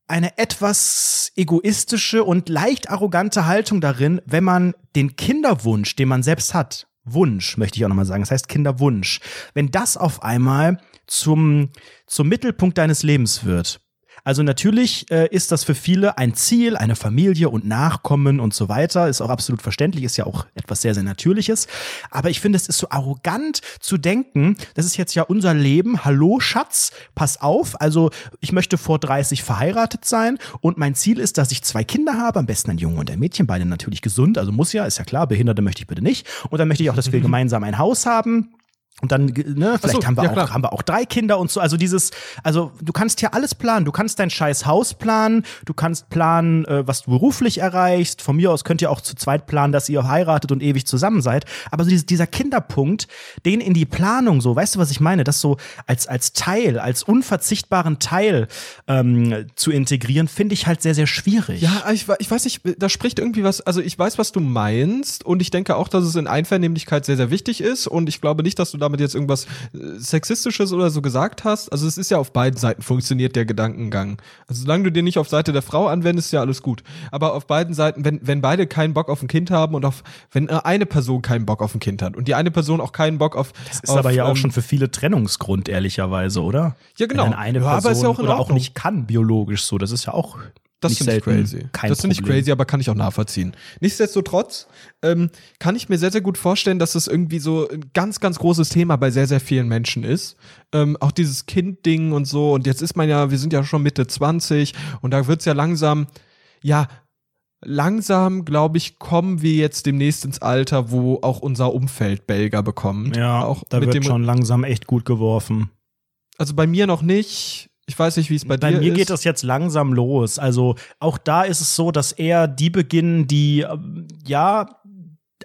eine etwas egoistische und leicht arrogante Haltung darin, wenn man den Kinderwunsch, den man selbst hat, Wunsch, möchte ich auch nochmal sagen, das heißt Kinderwunsch, wenn das auf einmal zum, zum Mittelpunkt deines Lebens wird. Also natürlich äh, ist das für viele ein Ziel, eine Familie und Nachkommen und so weiter. Ist auch absolut verständlich, ist ja auch etwas sehr, sehr Natürliches. Aber ich finde, es ist so arrogant zu denken, das ist jetzt ja unser Leben. Hallo, Schatz, pass auf. Also ich möchte vor 30 verheiratet sein und mein Ziel ist, dass ich zwei Kinder habe, am besten ein Junge und ein Mädchen, beide natürlich gesund. Also muss ja, ist ja klar, Behinderte möchte ich bitte nicht. Und dann möchte ich auch, dass wir gemeinsam ein Haus haben. Und dann, ne, vielleicht so, haben, wir ja, auch, klar. haben wir auch drei Kinder und so. Also dieses, also du kannst ja alles planen. Du kannst dein scheiß Haus planen, du kannst planen, äh, was du beruflich erreichst. Von mir aus könnt ihr auch zu zweit planen, dass ihr heiratet und ewig zusammen seid. Aber so dieses, dieser Kinderpunkt, den in die Planung so, weißt du, was ich meine? Das so als, als Teil, als unverzichtbaren Teil ähm, zu integrieren, finde ich halt sehr, sehr schwierig. Ja, ich, ich weiß nicht, da spricht irgendwie was, also ich weiß, was du meinst und ich denke auch, dass es in Einvernehmlichkeit sehr, sehr wichtig ist und ich glaube nicht, dass du damit jetzt irgendwas äh, Sexistisches oder so gesagt hast. Also es ist ja auf beiden Seiten funktioniert der Gedankengang. Also solange du den nicht auf Seite der Frau anwendest, ist ja alles gut. Aber auf beiden Seiten, wenn, wenn beide keinen Bock auf ein Kind haben und auf, wenn äh, eine Person keinen Bock auf ein Kind hat und die eine Person auch keinen Bock auf. Das ist auf, aber ja auch ähm, schon für viele Trennungsgrund, ehrlicherweise, oder? Ja, genau. Wenn eine Ja, aber Person ist ja auch in oder auch Ordnung. nicht kann, biologisch so. Das ist ja auch Das nicht finde ich crazy. kein das finde ich crazy, aber kann ich auch nachvollziehen. Nichtsdestotrotz ähm, kann ich mir sehr, sehr gut vorstellen, dass das irgendwie so ein ganz, ganz großes Thema bei sehr, sehr vielen Menschen ist. Ähm, auch dieses Kind-Ding und so. Und jetzt ist man ja, wir sind ja schon Mitte 20 und da wird's ja langsam, ja, langsam, glaube ich, kommen wir jetzt demnächst ins Alter, wo auch unser Umfeld Belger bekommt. Ja, auch da wird dem, schon langsam echt gut geworfen. Also bei mir noch nicht. Ich weiß nicht, wie es bei, Bei dir mir ist. geht das jetzt langsam los. Also auch da ist es so, dass eher die beginnen, die ähm, ja,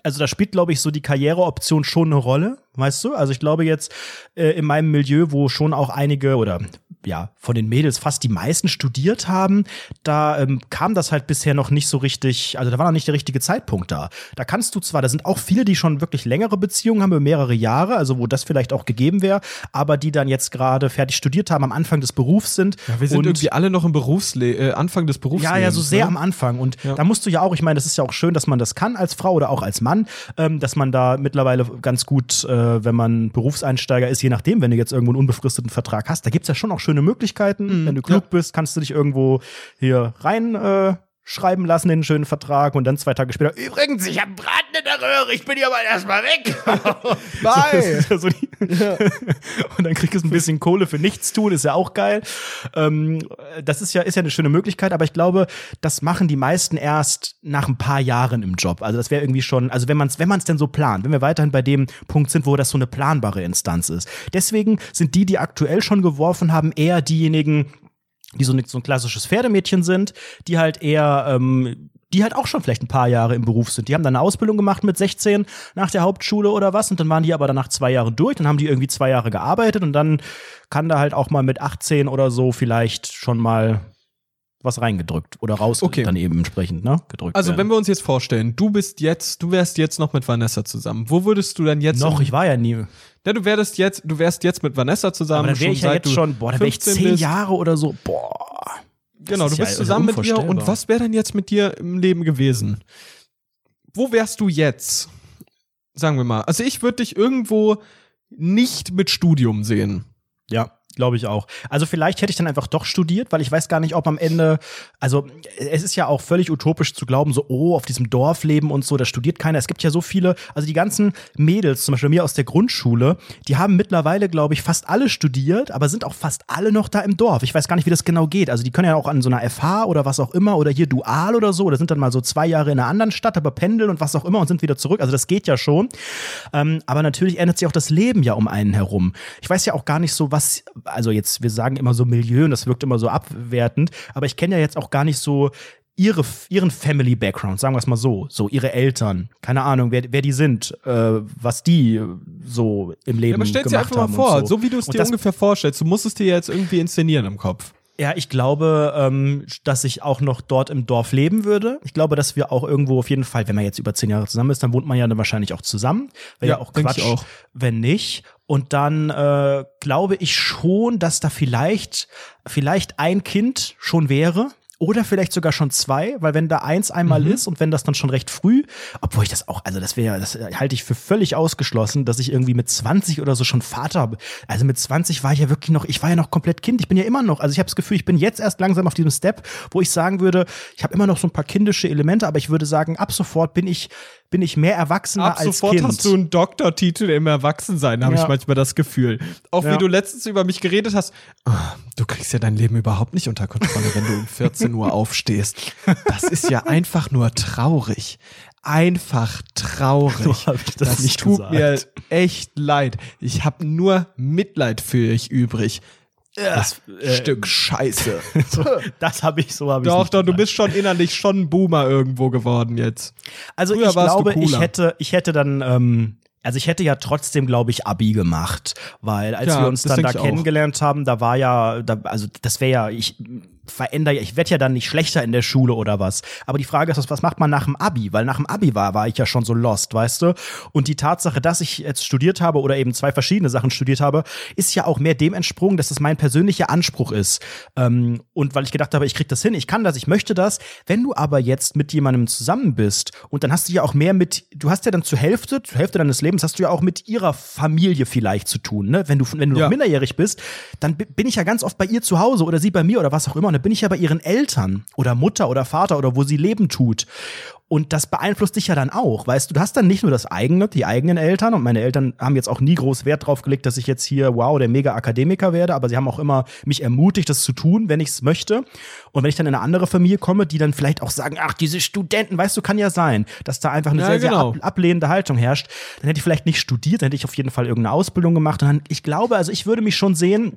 also da spielt, glaube ich, so die Karriereoption schon eine Rolle, weißt du? Also ich glaube jetzt äh, in meinem Milieu, wo schon auch einige oder ja, von den Mädels fast die meisten studiert haben, da ähm, kam das halt bisher noch nicht so richtig, also da war noch nicht der richtige Zeitpunkt da. Da kannst du zwar, da sind auch viele, die schon wirklich längere Beziehungen haben, über mehrere Jahre, also wo das vielleicht auch gegeben wäre, aber die dann jetzt gerade fertig studiert haben, am Anfang des Berufs sind. ja, wir sind und irgendwie alle noch im Berufsle äh, Anfang des Berufslebens. ja, ja, so sehr ne? am Anfang. Und Ja. da musst du ja auch, ich meine, das ist ja auch schön, dass man das kann als Frau oder auch als Mann, ähm, dass man da mittlerweile ganz gut, äh, wenn man Berufseinsteiger ist, je nachdem, wenn du jetzt irgendwo einen unbefristeten Vertrag hast, da gibt's ja schon auch schöne Möglichkeiten. wenn du klug bist, kannst du dich irgendwo hier rein äh, schreiben lassen einen schönen Vertrag und dann zwei Tage später, übrigens, ich habe gerade in der Röhre, ich bin hier mal erstmal weg. Bye. so die, und dann kriegst du ein bisschen Kohle für nichts tun, ist ja auch geil. Ähm, das ist ja, ist ja eine schöne Möglichkeit, aber ich glaube, das machen die meisten erst nach ein paar Jahren im Job. Also das wäre irgendwie schon, also wenn man es wenn man's denn so plant, wenn wir weiterhin bei dem Punkt sind, wo das so eine planbare Instanz ist. Deswegen sind die, die aktuell schon geworfen haben, eher diejenigen, die so, so ein klassisches Pferdemädchen sind, die halt eher ähm, die halt auch schon vielleicht ein paar Jahre im Beruf sind. Die haben dann eine Ausbildung gemacht mit 16 nach der Hauptschule oder was und dann waren die aber danach zwei Jahre durch, dann haben die irgendwie zwei Jahre gearbeitet und dann kann da halt auch mal mit 18 oder so vielleicht schon mal was reingedrückt oder raus Okay. dann eben entsprechend, ne, gedrückt. Also werden. wenn wir uns jetzt vorstellen, du bist jetzt, du wärst jetzt noch mit Vanessa zusammen. Wo würdest du dann jetzt noch, ich war ja nie. Ja, du wärst jetzt, du wärst jetzt mit Vanessa zusammen. Aber dann wäre ich ja seit jetzt schon, boah, dann wäre ich 15 zehn bist. Jahre oder so. Boah. Genau, du bist ist ja zusammen mit ihr. Und was wäre denn jetzt mit dir im Leben gewesen? Wo wärst du jetzt? Sagen wir mal. Also ich würde dich irgendwo nicht mit Studium sehen. Ja, glaube ich auch. Also vielleicht hätte ich dann einfach doch studiert, weil ich weiß gar nicht, ob am Ende, also es ist ja auch völlig utopisch zu glauben, so, oh, auf diesem Dorfleben und so, da studiert keiner. Es gibt ja so viele, also die ganzen Mädels, zum Beispiel mir aus der Grundschule, die haben mittlerweile, glaube ich, fast alle studiert, aber sind auch fast alle noch da im Dorf. Ich weiß gar nicht, wie das genau geht. Also die können ja auch an so einer FH oder was auch immer oder hier dual oder so, oder sind dann mal so zwei Jahre in einer anderen Stadt, aber pendeln und was auch immer und sind wieder zurück. Also das geht ja schon. Ähm, aber natürlich ändert sich auch das Leben ja um einen herum. Ich weiß ja auch gar nicht so, was, also jetzt, wir sagen immer so Milieu und das wirkt immer so abwertend, aber ich kenne ja jetzt auch gar nicht so ihre, ihren Family Background, sagen wir es mal so, so ihre Eltern, keine Ahnung, wer, wer die sind, äh, was die so im Leben Ja, aber stell dir einfach mal haben vor, und so. wie du es dir ungefähr vorstellst. Du musst es dir jetzt irgendwie inszenieren im Kopf. Ja, ich glaube, ähm, dass ich auch noch dort im Dorf leben würde. Ich glaube, dass wir auch irgendwo auf jeden Fall, wenn man jetzt über zehn Jahre zusammen ist, dann wohnt man ja dann wahrscheinlich auch zusammen. Wäre ja, Ja, auch Quatsch, auch. wenn nicht. Und dann äh, glaube ich schon, dass da vielleicht, vielleicht ein Kind schon wäre. Oder vielleicht sogar schon zwei, weil wenn da eins einmal Mhm. ist und wenn das dann schon recht früh, obwohl ich das auch, also das wäre, das halte ich für völlig ausgeschlossen, dass ich irgendwie mit 20 oder so schon Vater habe. Also mit 20 war ich ja wirklich noch, ich war ja noch komplett Kind. Ich bin ja immer noch, also ich habe das Gefühl, ich bin jetzt erst langsam auf diesem Step, wo ich sagen würde, ich habe immer noch so ein paar kindische Elemente, aber ich würde sagen, ab sofort bin ich, bin ich mehr Erwachsener Ab als sofort Kind. hast du einen Doktortitel im Erwachsensein, habe Ja. ich manchmal das Gefühl. Auch Ja. wie du letztens über mich geredet hast. Ah, du kriegst ja dein Leben überhaupt nicht unter Kontrolle, wenn du um 14 Uhr aufstehst. Das ist ja einfach nur traurig. Einfach traurig. So hab ich das nicht tut gesagt. mir echt leid. Ich habe nur Mitleid für euch übrig. Das äh, Stück Scheiße. so, das habe ich, so habe ich Doch, doch, du bist schon innerlich schon ein Boomer irgendwo geworden jetzt. Also Früher ich warst du glaube, ich hätte, ich hätte dann, ähm, also ich hätte ja trotzdem, glaube ich, Abi gemacht, weil als Ja, wir uns dann da ich auch. kennengelernt haben, da war ja, da, also das wäre ja, ich verändere ja, ich werde ja dann nicht schlechter in der Schule oder was. Aber die Frage ist, was, macht man nach dem Abi? Weil nach dem Abi war, war ich ja schon so lost, weißt du? Und die Tatsache, dass ich jetzt studiert habe oder eben zwei verschiedene Sachen studiert habe, ist ja auch mehr dem entsprungen, dass es mein persönlicher Anspruch ist. Ähm, und weil ich gedacht habe, ich krieg das hin, ich kann das, ich möchte das. Wenn du aber jetzt mit jemandem zusammen bist und dann hast du ja auch mehr mit, du hast ja dann zur Hälfte, zur Hälfte deines Lebens hast du ja auch mit ihrer Familie vielleicht zu tun, ne? Wenn du, wenn du Ja. noch minderjährig bist, dann bi- bin ich ja ganz oft bei ihr zu Hause oder sie bei mir oder was auch immer. Und dann bin ich ja bei ihren Eltern oder Mutter oder Vater oder wo sie Leben tut. Und das beeinflusst dich ja dann auch, weißt du, du hast dann nicht nur das eigene, die eigenen Eltern und meine Eltern haben jetzt auch nie groß Wert drauf gelegt, dass ich jetzt hier, wow, der Mega-Akademiker werde, aber sie haben auch immer mich ermutigt, das zu tun, wenn ich es möchte. Und wenn ich dann in eine andere Familie komme, die dann vielleicht auch sagen, ach, diese Studenten, weißt du, kann ja sein, dass da einfach eine Ja, sehr, genau. sehr ab, ablehnende Haltung herrscht, dann hätte ich vielleicht nicht studiert, dann hätte ich auf jeden Fall irgendeine Ausbildung gemacht. Und dann, ich glaube, also ich würde mich schon sehen,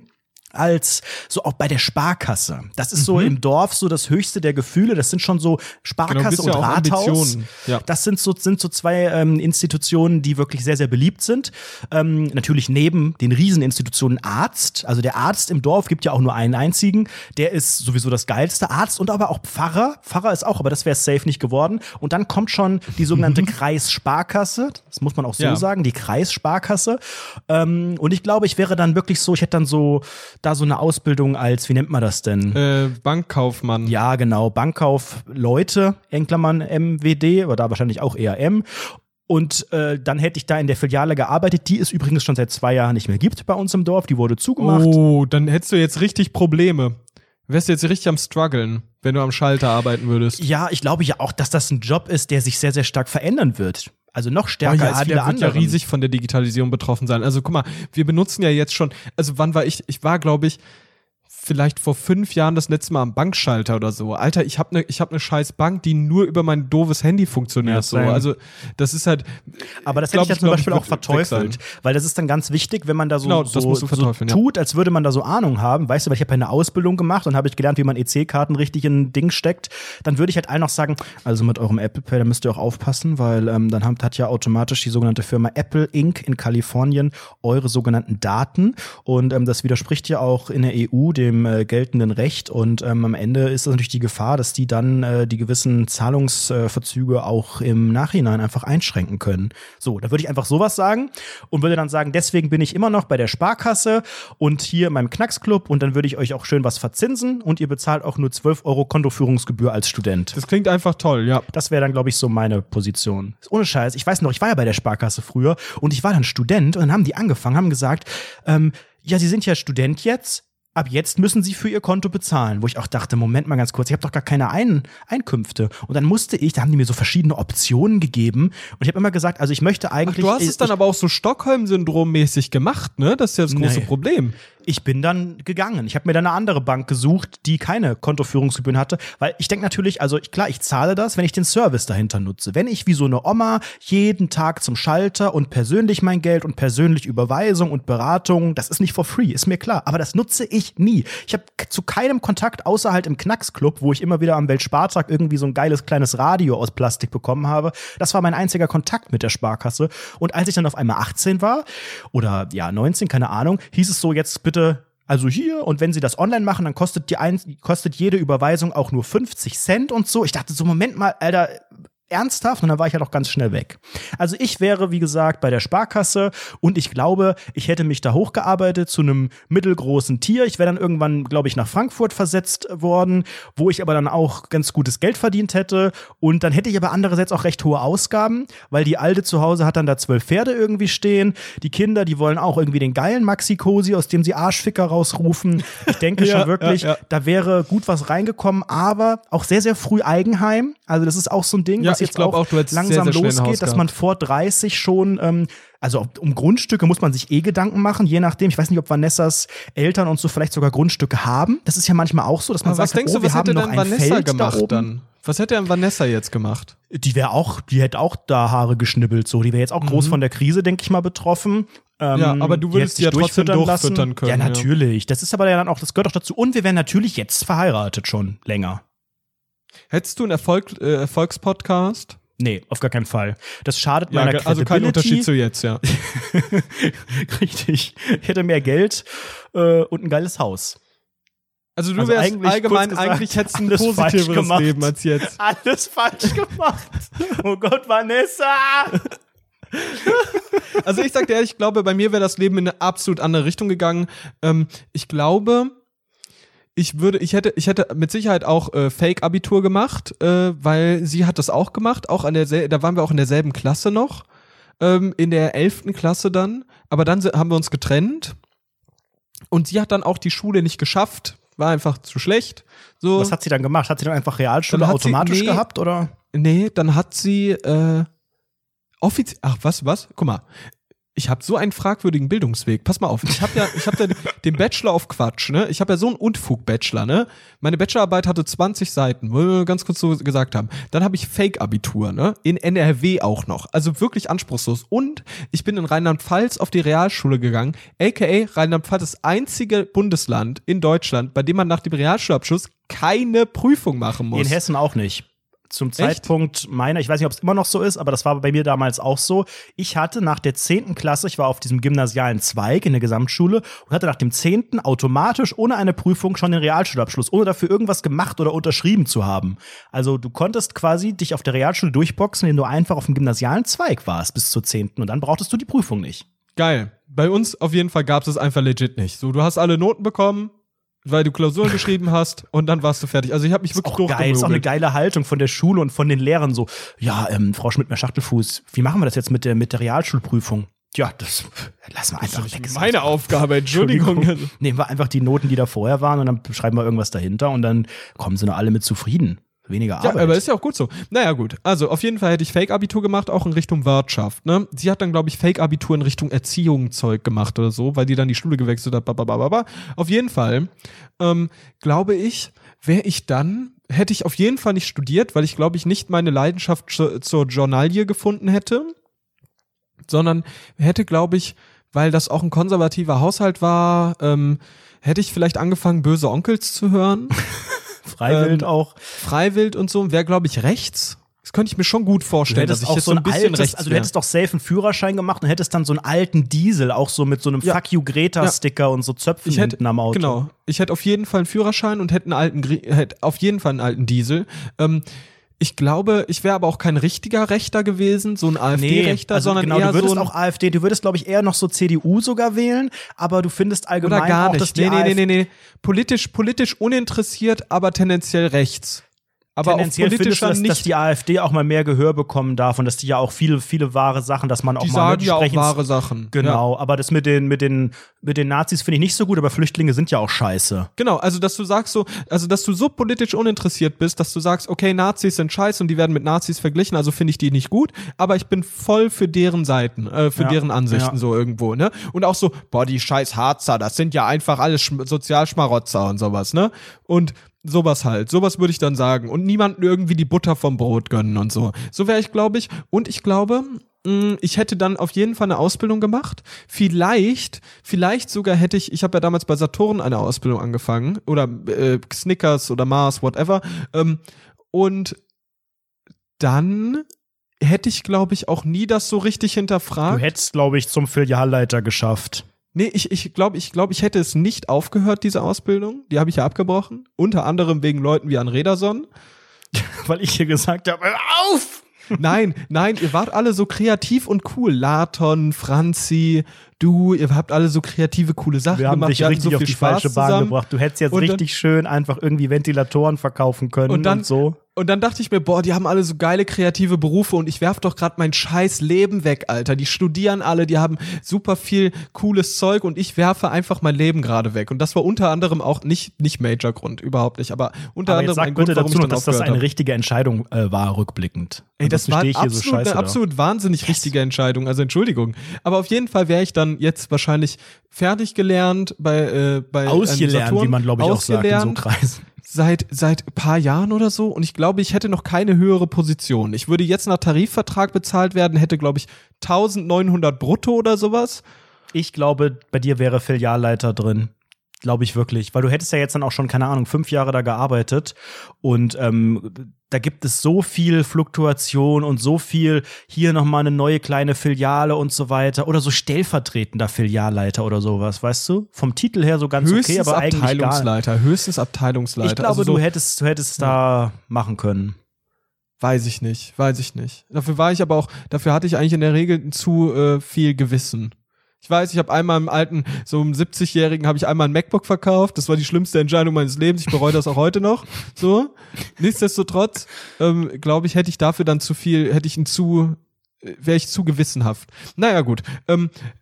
als so auch bei der Sparkasse. Das ist so Mhm. im Dorf so das höchste der Gefühle. Das sind schon so Sparkasse bist und ja Rathaus. Ja. Das sind so, sind so zwei ähm, Institutionen, die wirklich sehr, sehr beliebt sind. Ähm, natürlich neben den Rieseninstitutionen Arzt. Also der Arzt im Dorf gibt ja auch nur einen einzigen. Der ist sowieso das geilste Arzt und aber auch Pfarrer. Pfarrer ist auch, aber das wäre safe nicht geworden. Und dann kommt schon die sogenannte Kreissparkasse. Das muss man auch so Ja. sagen, die Kreissparkasse. Ähm, und ich glaube, ich wäre dann wirklich so, ich hätte dann so da so eine Ausbildung als, wie nennt man das denn? Äh, Bankkaufmann. Ja, genau. Bankkauf Leute, in Klammern MWD, oder da wahrscheinlich auch eher M. Und äh, dann hätte ich da in der Filiale gearbeitet, die es übrigens schon seit zwei Jahren nicht mehr gibt bei uns im Dorf. Die wurde zugemacht. Oh, dann hättest du jetzt richtig Probleme. Wärst du jetzt richtig am struggeln, wenn du am Schalter arbeiten würdest. Ja, ich glaube ja auch, dass das ein Job ist, der sich sehr, sehr stark verändern wird. Also noch Oh stärker ja, als viele der wird andere. ja riesig von der Digitalisierung betroffen sein. Also guck mal, wir benutzen ja jetzt schon, also wann war ich, ich war glaube ich vielleicht vor fünf Jahren das letzte Mal am Bankschalter oder so. Alter, ich habe ne, ich hab ne scheiß Bank, die nur über mein doofes Handy funktioniert. Ja, so. Also das ist halt, Aber das Glaub hätte ich ja zum Beispiel auch verteufelt, weil das ist dann ganz wichtig, wenn man da so, Genau, so, so tut, als würde man da so Ahnung haben, weißt du, weil ich habe ja eine Ausbildung gemacht und habe ich gelernt, wie man EC-Karten richtig in ein Ding steckt, dann würde ich halt allen noch sagen, also mit eurem Apple Pay, da müsst ihr auch aufpassen, weil ähm, dann hat, hat ja automatisch die sogenannte Firma Apple Inc. in Kalifornien eure sogenannten Daten und ähm, das widerspricht ja auch in der EU dem äh, geltenden Recht und ähm, am Ende ist das natürlich die Gefahr, dass die dann äh, die gewissen Zahlungsverzüge auch im Nachhinein einfach einschränken können. So, da würde ich einfach sowas sagen und würde dann sagen, deswegen bin ich immer noch bei der Sparkasse und hier in meinem Knacksclub und dann würde ich euch auch schön was verzinsen und ihr bezahlt auch nur 12 Euro Kontoführungsgebühr als Student. das klingt einfach toll, ja. Das wäre dann, glaube ich, so meine Position. Ohne Scheiß. Ich weiß noch, ich war ja bei der Sparkasse früher und ich war dann Student und dann haben die angefangen, haben gesagt, ähm, ja, Sie sind ja Student jetzt. Ab jetzt müssen Sie für Ihr Konto bezahlen. Wo ich auch dachte, Moment mal ganz kurz, ich habe doch gar keine Ein Einkünfte. Und dann musste ich, da haben die mir so verschiedene Optionen gegeben. Und ich habe immer gesagt, also ich möchte Ach, eigentlich. du hast es dann ich, aber auch so Stockholm-Syndrom-mäßig gemacht, ne? Das ist ja das große Nee. Problem. Ich bin dann gegangen. Ich habe mir dann eine andere Bank gesucht, die keine Kontoführungsgebühren hatte, weil ich denke natürlich, also ich, klar, ich zahle das, wenn ich den Service dahinter nutze. Wenn ich wie so eine Oma jeden Tag zum Schalter und persönlich mein Geld und persönlich Überweisung und Beratung, das ist nicht for free, ist mir klar, aber das nutze ich nie. Ich habe zu keinem Kontakt außer halt im Knacksclub, wo ich immer wieder am Weltspartag irgendwie so ein geiles kleines Radio aus Plastik bekommen habe. Das war mein einziger Kontakt mit der Sparkasse und als ich dann auf einmal 18 war oder ja 19, keine Ahnung, hieß es so jetzt bitte also hier und wenn sie das online machen, dann kostet die ein, kostet jede Überweisung auch nur 50 Cent und so. Ich dachte so Moment mal, Alter, ernsthaft und dann war ich ja doch ganz schnell weg. Also ich wäre, wie gesagt, bei der Sparkasse und ich glaube, ich hätte mich da hochgearbeitet zu einem mittelgroßen Tier. Ich wäre dann irgendwann, glaube ich, nach Frankfurt versetzt worden, wo ich aber dann auch ganz gutes Geld verdient hätte und dann hätte ich aber andererseits auch recht hohe Ausgaben, weil die Alte zu Hause hat dann da zwölf Pferde irgendwie stehen. Die Kinder, die wollen auch irgendwie den geilen Maxi-Cosi, aus dem sie Arschficker rausrufen. Ich denke Ja, schon wirklich, ja, ja. da wäre gut was reingekommen, aber auch sehr, sehr früh Eigenheim. Also das ist auch so ein Ding, was jetzt auch, auch, langsam sehr, sehr losgeht, dass man vor 30 schon, ähm, also um Grundstücke muss man sich eh Gedanken machen, je nachdem. Ich weiß nicht, ob Vanessas Eltern und so vielleicht sogar Grundstücke haben. Das ist ja manchmal auch so, dass man Aber was sagt, denkst oh, du, wir was haben hätte noch denn ein Vanessa gemacht dann? Was hätte denn Vanessa jetzt gemacht? Die wäre auch, die hätte auch da Haare geschnibbelt, so. Die wäre jetzt auch groß von der Krise, denke ich mal, betroffen. Ähm, Mhm. Ja, aber du würdest die ja trotzdem durchfüttern können, Ja, ja. natürlich. Das ist aber ja dann auch, das gehört auch dazu. Und wir wären natürlich jetzt verheiratet schon länger. Hättest du einen Erfolg, äh, Erfolgspodcast? Nee, auf gar keinen Fall. Das schadet Ja, meiner also kein. Unterschied zu jetzt, ja. Richtig. Ich hätte mehr Geld äh, und ein geiles Haus. Also du Also wärst eigentlich, allgemein, gesagt, eigentlich hättest du ein positiveres. Leben als jetzt. Alles falsch gemacht. Oh Gott, Vanessa! Also ich sag dir ehrlich, ich glaube, bei mir wäre das Leben in eine absolut andere Richtung gegangen. Ähm, ich glaube, ich würde, ich hätte, ich hätte mit Sicherheit auch äh, Fake-Abitur gemacht, äh, weil sie hat das auch gemacht, auch an der, da waren wir auch in derselben Klasse noch, ähm, in der elften Klasse dann. Aber dann haben wir uns getrennt und sie hat dann auch die Schule nicht geschafft, war einfach zu schlecht. So. Was hat sie dann gemacht? Hat sie dann einfach Realschule Dann hat sie- automatisch nee. gehabt oder? Nee, dann hat sie äh, offiziell. Ach, was, was? Guck mal. Ich habe so einen fragwürdigen Bildungsweg. Pass mal auf. Ich habe ja, ich habe ja den Bachelor auf Quatsch, ne? Ich habe ja so einen Unfug-Bachelor, ne? Meine Bachelorarbeit hatte 20 Seiten, wollen wir ganz kurz so gesagt haben. Dann habe ich Fake-Abitur, ne? In NRW auch noch. Also wirklich anspruchslos. Und ich bin in Rheinland-Pfalz auf die Realschule gegangen, aka Rheinland-Pfalz das einzige Bundesland in Deutschland, bei dem man nach dem Realschulabschluss keine Prüfung machen muss. In Hessen auch nicht. Zum Zeitpunkt meiner, ich weiß nicht, ob es immer noch so ist, aber das war bei mir damals auch so. Ich hatte nach der 10. Klasse, ich war auf diesem gymnasialen Zweig in der Gesamtschule und hatte nach dem 10. automatisch ohne eine Prüfung schon den Realschulabschluss, ohne dafür irgendwas gemacht oder unterschrieben zu haben. Also du konntest quasi dich auf der Realschule durchboxen, indem du einfach auf dem gymnasialen Zweig warst bis zur 10. und dann brauchtest du die Prüfung nicht. Geil. Bei uns auf jeden Fall gab es es einfach legit nicht. So, du hast alle Noten bekommen, weil du Klausuren geschrieben hast und dann warst du fertig. Also ich habe mich wirklich Auch geil, ist auch eine durchgemogelt. geile Haltung von der Schule und von den Lehrern so. Ja, ähm, Frau Schmidt-Schachtelfuß, wie machen wir das jetzt mit der, mit der Realschulprüfung? Ja, das lassen wir einfach weg. Meine Aufgabe, Entschuldigung. Nehmen wir einfach die Noten, die da vorher waren und dann schreiben wir irgendwas dahinter und dann kommen sie noch alle mit zufrieden. Weniger Ja, Arbeit. aber ist ja auch gut so. Naja, gut. Also auf jeden Fall hätte ich Fake-Abitur gemacht, auch in Richtung Wirtschaft. Ne? Sie hat dann, glaube ich, Fake-Abitur in Richtung Erziehung Zeug gemacht oder so, weil die dann die Schule gewechselt hat. Bababababa. Auf jeden Fall, ähm, glaube ich, wäre ich dann, hätte ich auf jeden Fall nicht studiert, weil ich, glaube ich, nicht meine Leidenschaft zu, zur Journalie gefunden hätte, sondern hätte, glaube ich, weil das auch ein konservativer Haushalt war, ähm, hätte ich vielleicht angefangen, böse Onkels zu hören. Freiwild ähm, auch. Freiwild und so, wäre, glaube ich, rechts. Das könnte ich mir schon gut vorstellen, dass ich auch jetzt so ein, bisschen altes, also du hättest doch safe einen Führerschein gemacht und hättest dann so einen alten Diesel, auch so mit so einem Ja. Fuck you Greta-Sticker und so Zöpfen ich hätte, hinten am Auto. Genau. Ich hätte auf jeden Fall einen Führerschein und hätte einen alten, hätte auf jeden Fall einen alten Diesel. Ähm, ich glaube, ich wäre aber auch kein richtiger Rechter gewesen, so ein AfD-Rechter, also sondern genau, eher du würdest so auch AfD, du würdest glaube ich eher noch so CDU sogar wählen, aber du findest allgemein oder gar auch, dass nicht. die Nee, nee, nee, nee, nee. Politisch, politisch uninteressiert, aber tendenziell rechts. Aber tendenziell auf findest du, politischer dass, dass nicht. die AfD auch mal mehr Gehör bekommen darf und dass die ja auch viele, viele wahre Sachen, dass man auch die mal sagen ja auch wahre Sachen. Ja. Genau, aber das mit den, mit den, mit den Nazis finde ich nicht so gut, aber Flüchtlinge sind ja auch scheiße. Genau, also dass du sagst so, also dass du so politisch uninteressiert bist, dass du sagst, okay, Nazis sind scheiße und die werden mit Nazis verglichen, also finde ich die nicht gut, aber ich bin voll für deren Seiten, äh, für Ja, deren Ansichten ja. so irgendwo, ne? Und auch so, boah, die scheiß Harzer, das sind ja einfach alles Schm Sozialschmarotzer und sowas, ne? Und sowas halt, sowas würde ich dann sagen und niemanden irgendwie die Butter vom Brot gönnen und so. So wäre ich, glaube ich, und ich glaube, mh, ich hätte dann auf jeden Fall eine Ausbildung gemacht. Vielleicht, vielleicht sogar hätte ich, ich habe ja damals bei Saturn eine Ausbildung angefangen oder äh, Snickers oder Mars, whatever. Ähm, und dann hätte ich, glaube ich, auch nie das so richtig Du hinterfragt. hättest, glaube ich, zum Filialleiter geschafft. Nee, ich ich glaube, ich, glaub, ich hätte es nicht aufgehört, diese Ausbildung. Die habe ich ja abgebrochen. Unter anderem wegen Leuten wie an Rederson. Weil ich hier gesagt habe, auf! Nein, nein, ihr wart alle so kreativ und cool. Laton, Franzi, du, ihr habt alle so kreative, coole Sachen Wir haben gemacht. dich wir richtig so auf viel die Spaß falsche Bahn zusammen. gebracht. Du hättest jetzt Und dann- richtig schön einfach irgendwie Ventilatoren verkaufen können und, Und dann- so. Und dann dachte ich mir, boah, die haben alle so geile kreative Berufe und ich werf doch gerade mein scheiß Leben weg, Alter. Die studieren alle, die haben super viel cooles Zeug und ich werfe einfach mein Leben gerade weg. Und das war unter anderem auch nicht, nicht Major Grund, überhaupt nicht, aber unter Aber anderem sag ein Grund, bitte warum dazu noch, dass das eine habe. richtige Entscheidung äh, war, rückblickend. Ey, das war stehe ich hier so absolut, scheiße eine absolut wahnsinnig richtige Entscheidung. Also Entschuldigung. Aber auf jeden Fall wäre ich dann jetzt wahrscheinlich fertig gelernt bei, äh, bei einem Ausgelernt, wie man glaube ich auch sagt in so Kreisen. Seit seit paar Jahren oder so und ich glaube, ich hätte noch keine höhere Position. Ich würde jetzt nach Tarifvertrag bezahlt werden, hätte glaube ich 1900 brutto oder sowas. Ich glaube, bei dir wäre Filialleiter drin. Glaube ich wirklich. Weil du hättest ja jetzt dann auch schon, keine Ahnung, fünf Jahre da gearbeitet. Und ähm, da gibt es so viel Fluktuation und so viel hier nochmal eine neue kleine Filiale und so weiter. Oder so stellvertretender Filialleiter oder sowas, weißt du? Vom Titel her so ganz höchstens okay, aber eigentlich Abteilungsleiter, höchstens Abteilungsleiter. Ich glaube, also so, du hättest, du hättest da machen können. weiß ich nicht, weiß ich nicht. Dafür war ich aber auch, dafür hatte ich eigentlich in der Regel zu äh, viel Gewissen. Ich weiß, ich habe einmal im alten, so einem 70-Jährigen, habe ich einmal ein MacBook verkauft. Das war die schlimmste Entscheidung meines Lebens. Ich bereue das auch heute noch. So. Nichtsdestotrotz, ähm, glaube ich, hätte ich dafür dann zu viel, hätte ich ein zu, äh, wäre ich zu gewissenhaft. Naja, gut. Ähm, äh,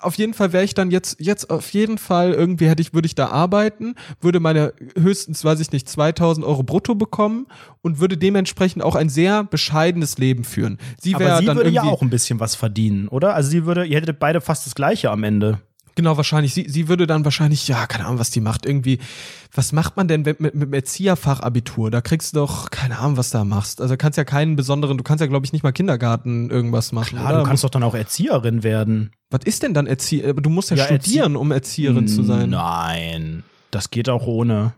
auf jeden Fall wäre ich dann jetzt, jetzt auf jeden Fall irgendwie hätte ich, würde ich da arbeiten, würde meine höchstens, weiß ich nicht, 2000 Euro brutto bekommen und würde dementsprechend auch ein sehr bescheidenes Leben führen. Sie wäre sie dann würde ja irgendwie, auch ein bisschen was verdienen, oder? Also sie würde, ihr hättet beide fast das gleiche am Ende. Genau, wahrscheinlich, sie, sie würde dann wahrscheinlich, ja, keine Ahnung, was die macht, irgendwie, was macht man denn mit, mit, mit dem Erzieherfachabitur? Da kriegst du doch, keine Ahnung, was da machst. Also kannst ja keinen besonderen, du kannst ja, glaube ich, nicht mal Kindergarten irgendwas machen. Klar, oder? du kannst doch dann auch Erzieherin werden. was ist denn dann Erzieher? Du musst ja, Ja, studieren, um Erzieherin zu sein. Nein, das geht auch ohne.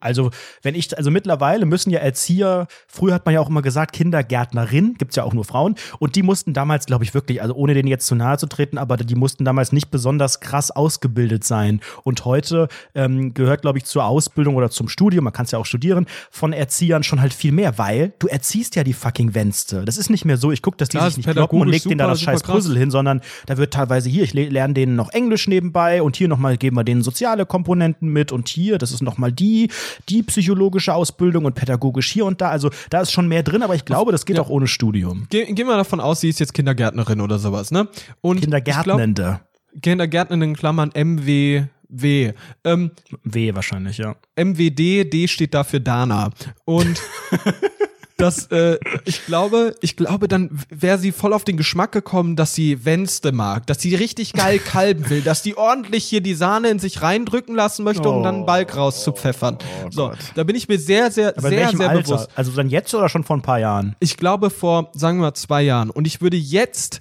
Also, wenn ich, also mittlerweile müssen ja Erzieher, früher hat man ja auch immer gesagt, Kindergärtnerin, gibt's ja auch nur Frauen, und die mussten damals, glaube ich, wirklich, also ohne denen jetzt zu nahe zu treten, aber die mussten damals nicht besonders krass ausgebildet sein. Und heute ähm, gehört, glaube ich, zur Ausbildung oder zum Studium, man kann es ja auch studieren, von Erziehern schon halt viel mehr, weil du erziehst ja die fucking Wenste. Das ist nicht mehr so, ich gucke, dass die Klar, sich nicht kloppen und leg denen da das scheiß. Puzzle hin, sondern da wird teilweise hier, ich le- lerne denen noch Englisch nebenbei und hier nochmal geben wir denen soziale Komponenten mit und hier, das ist nochmal die, die psychologische Ausbildung und pädagogisch hier und da. Also da ist schon mehr drin, aber ich glaube, das geht Ja. auch ohne Studium. Ge gehen wir davon aus, sie ist jetzt Kindergärtnerin oder sowas, ne? Und Kindergärtnende. Kindergärtnerin in Klammern MW W. Ähm, W wahrscheinlich, ja. MWD, D steht da für Dana. Und das, äh, ich glaube, ich glaube, dann wäre sie voll auf den Geschmack gekommen, dass sie Wenste mag, dass sie richtig geil kalben will, dass die ordentlich hier die Sahne in sich reindrücken lassen möchte, um dann einen Balk rauszupfeffern. so, da bin ich mir sehr, sehr, Aber sehr, sehr Alter? bewusst. Also dann jetzt oder schon vor ein paar Jahren? Ich glaube vor, sagen wir mal, zwei Jahren. Und ich würde jetzt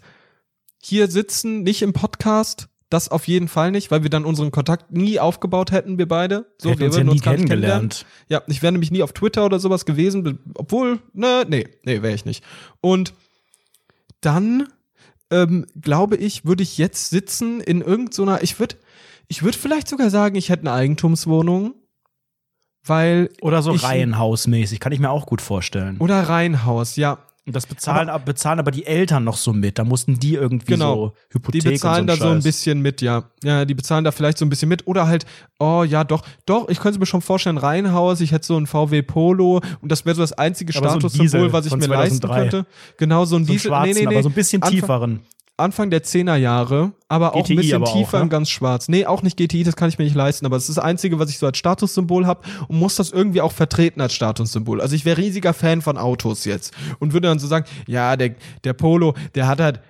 hier sitzen, nicht im Podcast, das auf jeden Fall nicht, weil wir dann unseren Kontakt nie aufgebaut hätten, wir beide. So, Hätten wir uns ja würden nie gar nicht kennengelernt. Ja, ich wäre nämlich nie auf Twitter oder sowas gewesen, obwohl, ne, nee, nee, wäre ich nicht. Und dann, ähm, glaube ich, würde ich jetzt sitzen in irgendeiner, ich würde, ich würde vielleicht sogar sagen, ich hätte eine Eigentumswohnung, weil, Oder so Ich- Reihenhausmäßig, kann ich mir auch gut vorstellen. oder Reihenhaus, ja. Und das bezahlen aber, bezahlen aber die Eltern noch so mit. Da mussten die irgendwie Genau. so Hypothek Die bezahlen und da so, so ein Scheiß. bisschen mit, ja. Ja, die bezahlen da vielleicht so ein bisschen mit. Oder halt, oh ja, doch, doch, ich könnte mir schon vorstellen, Reihenhaus, ich hätte so ein VW Polo und das wäre so das einzige Aber so Statussymbol, Diesel was ich mir leisten 2003. könnte. Genau, so ein So Diesel. schwarzen, aber so ein bisschen Anfang, tieferen. Anfang der 10er Jahre, aber auch GTI ein bisschen aber auch, tiefer ne? und ganz schwarz. Nee, auch nicht GTI, das kann ich mir nicht leisten, aber es ist das einzige, was ich so als Statussymbol habe und muss das irgendwie auch vertreten als Statussymbol. Also ich wäre riesiger Fan von Autos jetzt und würde dann so sagen, ja, der, der Polo, der hat halt,